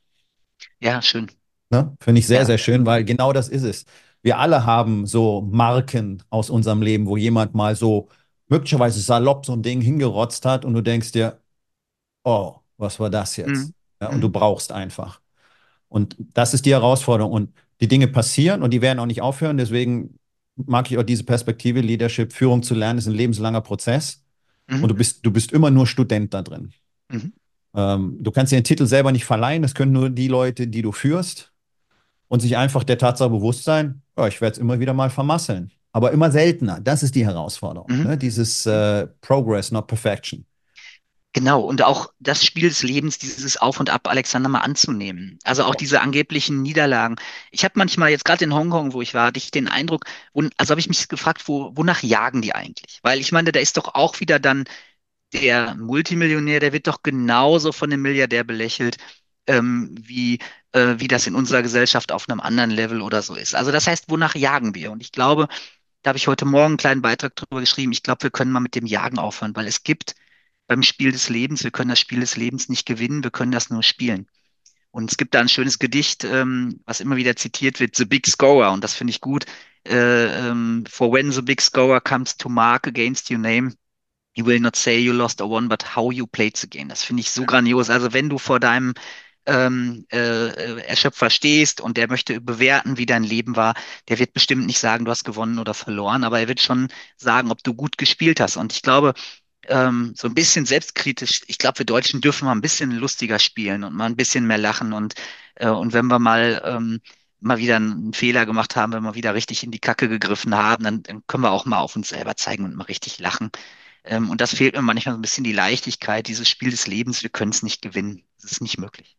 Ja, schön. Ne? Finde ich sehr, Ja. sehr schön, weil genau das ist es. Wir alle haben so Marken aus unserem Leben, wo jemand mal so möglicherweise salopp so ein Ding hingerotzt hat und du denkst dir, oh, was war das Mhm. jetzt? Ja, und du Mhm. brauchst einfach. Und das ist die Herausforderung. Und die Dinge passieren und die werden auch nicht aufhören. Deswegen mag ich auch diese Perspektive, Leadership, Führung zu lernen, ist ein lebenslanger Prozess. Und Mhm. du bist, du bist immer nur Student da drin. Mhm. Ähm, du kannst dir den Titel selber nicht verleihen. Das können nur die Leute, die du führst. Und sich einfach der Tatsache bewusst sein, ja, ich werde es immer wieder mal vermasseln. Aber immer seltener. Das ist die Herausforderung. Mhm. Ne? Dieses äh, Progress, not Perfection. Genau, und auch das Spiel des Lebens, dieses Auf und Ab, Alexander, mal anzunehmen. Also auch diese angeblichen Niederlagen. Ich habe manchmal jetzt gerade in Hongkong, wo ich war, hatte ich den Eindruck, wo, also habe ich mich gefragt, wo, wonach jagen die eigentlich? Weil ich meine, da ist doch auch wieder dann der Multimillionär, der wird doch genauso von dem Milliardär belächelt, ähm, wie, äh, wie das in unserer Gesellschaft auf einem anderen Level oder so ist. Also das heißt, wonach jagen wir? Und ich glaube, da habe ich heute Morgen einen kleinen Beitrag drüber geschrieben. Ich glaube, wir können mal mit dem Jagen aufhören, weil es gibt beim Spiel des Lebens, wir können das Spiel des Lebens nicht gewinnen, wir können das nur spielen. Und es gibt da ein schönes Gedicht, ähm, was immer wieder zitiert wird, The Big Scorer, und das finde ich gut. Äh, ähm, For when the big scorer comes to mark against your name, You will not say you lost or won, but how you played the game. Das finde ich so grandios. Also wenn du vor deinem ähm, äh, äh, Erschöpfer stehst und der möchte bewerten, wie dein Leben war, der wird bestimmt nicht sagen, du hast gewonnen oder verloren, aber er wird schon sagen, ob du gut gespielt hast. Und ich glaube, ähm, so ein bisschen selbstkritisch, ich glaube, wir Deutschen dürfen mal ein bisschen lustiger spielen und mal ein bisschen mehr lachen und, äh, und wenn wir mal ähm, mal wieder einen Fehler gemacht haben, wenn wir wieder richtig in die Kacke gegriffen haben, dann, dann können wir auch mal auf uns selber zeigen und mal richtig lachen. Ähm, und das fehlt mir manchmal so ein bisschen die Leichtigkeit, dieses Spiel des Lebens, wir können es nicht gewinnen. Es ist nicht möglich.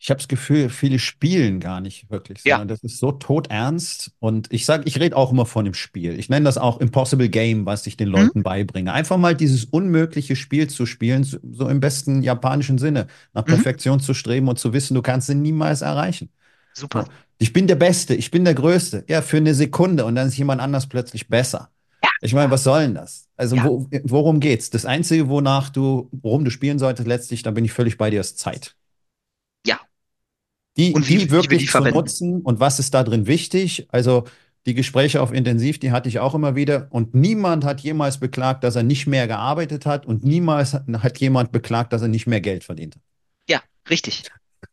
Ich habe das Gefühl, viele spielen gar nicht wirklich, Ja. sondern das ist so todernst. Und ich sage, ich rede auch immer von dem Spiel. Ich nenne das auch Impossible Game, was ich den Hm? Leuten beibringe. Einfach mal dieses unmögliche Spiel zu spielen, so im besten japanischen Sinne, nach Mhm. Perfektion zu streben und zu wissen, du kannst sie niemals erreichen. Super. Ich bin der Beste, ich bin der Größte. Ja, für eine Sekunde und dann ist jemand anders plötzlich besser. Ja, Ich meine, was soll denn das? Also, ja, wo, worum geht's? Das Einzige, wonach du, worum du spielen solltest, letztlich, da bin ich völlig bei dir, ist Zeit. Die, Und wie, die wie wir die wirklich zu verwenden. nutzen und was ist da drin wichtig? Also, die Gespräche auf Intensiv, die hatte ich auch immer wieder und niemand hat jemals beklagt, dass er nicht mehr gearbeitet hat und niemals hat, hat jemand beklagt, dass er nicht mehr Geld verdient hat. Ja, richtig.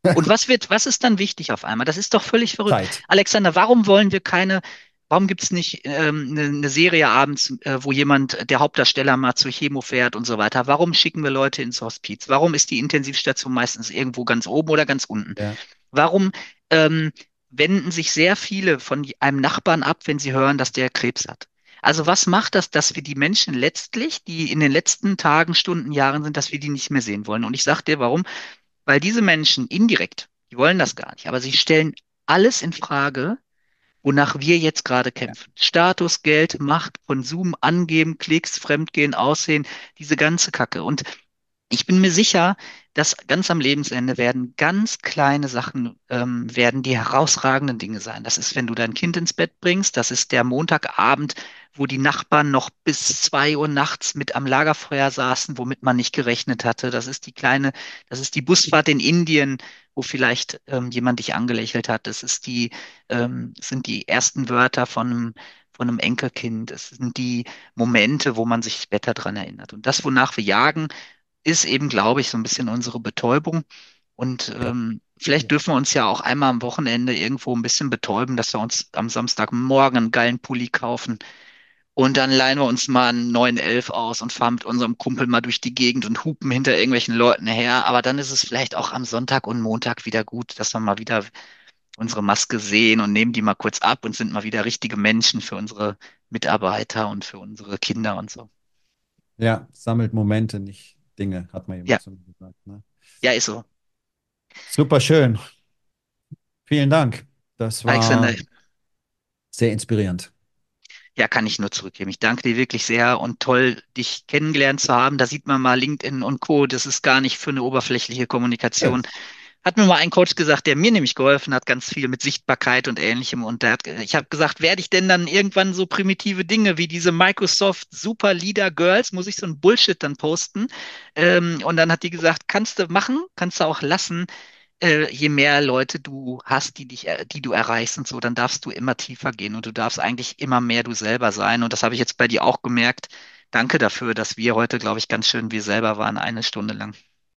Und was wird, was ist dann wichtig auf einmal? Das ist doch völlig verrückt. Zeit. Alexander, warum wollen wir keine, warum gibt es nicht ähm, eine, eine Serie abends, äh, wo jemand, der Hauptdarsteller mal zur Chemo fährt und so weiter? Warum schicken wir Leute ins Hospiz? Warum ist die Intensivstation meistens irgendwo ganz oben oder ganz unten? Ja. Warum ähm, wenden sich sehr viele von einem Nachbarn ab, wenn sie hören, dass der Krebs hat? Also was macht das, dass wir die Menschen letztlich, die in den letzten Tagen, Stunden, Jahren sind, dass wir die nicht mehr sehen wollen? Und ich sage dir, warum? Weil diese Menschen indirekt, die wollen das gar nicht, aber sie stellen alles in Frage, wonach wir jetzt gerade kämpfen. Status, Geld, Macht, Konsum, Angeben, Klicks, Fremdgehen, Aussehen, diese ganze Kacke. Und ich bin mir sicher, dass ganz am Lebensende werden ganz kleine Sachen, ähm, werden die herausragenden Dinge sein. Das ist, wenn du dein Kind ins Bett bringst. Das ist der Montagabend, wo die Nachbarn noch bis zwei Uhr nachts mit am Lagerfeuer saßen, womit man nicht gerechnet hatte. Das ist die kleine, das ist die Busfahrt in Indien, wo vielleicht ähm, jemand dich angelächelt hat. Das ist die, ähm, das sind die ersten Wörter von einem, von einem Enkelkind. Es sind die Momente, wo man sich später dran erinnert. Und das, wonach wir jagen, ist eben, glaube ich, so ein bisschen unsere Betäubung. Und ähm, vielleicht dürfen wir uns ja auch einmal am Wochenende irgendwo ein bisschen betäuben, dass wir uns am Samstagmorgen einen geilen Pulli kaufen. Und dann leihen wir uns mal einen 911 aus und fahren mit unserem Kumpel mal durch die Gegend und hupen hinter irgendwelchen Leuten her. Aber dann ist es vielleicht auch am Sonntag und Montag wieder gut, dass wir mal wieder unsere Maske sehen und nehmen die mal kurz ab und sind mal wieder richtige Menschen für unsere Mitarbeiter und für unsere Kinder und so. Ja, sammelt Momente, nicht Dinge, hat man Ja, eben so gesagt. Ne? ja, ist so. Super schön. Vielen Dank. Das Alexander, war sehr inspirierend. Ja, kann ich nur zurückgeben. Ich danke dir wirklich sehr und toll, dich kennengelernt zu haben. Da sieht man mal LinkedIn und Co. Das ist gar nicht für eine oberflächliche Ja. Hat mir mal ein Coach gesagt, der mir nämlich geholfen hat, ganz viel mit Sichtbarkeit und Ähnlichem. Und der hat, ich habe gesagt, werde ich denn dann irgendwann so primitive Dinge wie diese Microsoft Super Leader Girls, muss ich so ein Bullshit dann posten? Ähm, und dann hat die gesagt, kannst du machen, kannst du auch lassen äh, je mehr Leute du hast, die dich, äh, die du erreichst und so, dann darfst du immer tiefer gehen und du darfst eigentlich immer mehr du selber sein. Und das habe ich jetzt bei dir auch gemerkt. Danke dafür, dass wir heute, glaube ich, ganz schön wir selber waren, eine Stunde lang.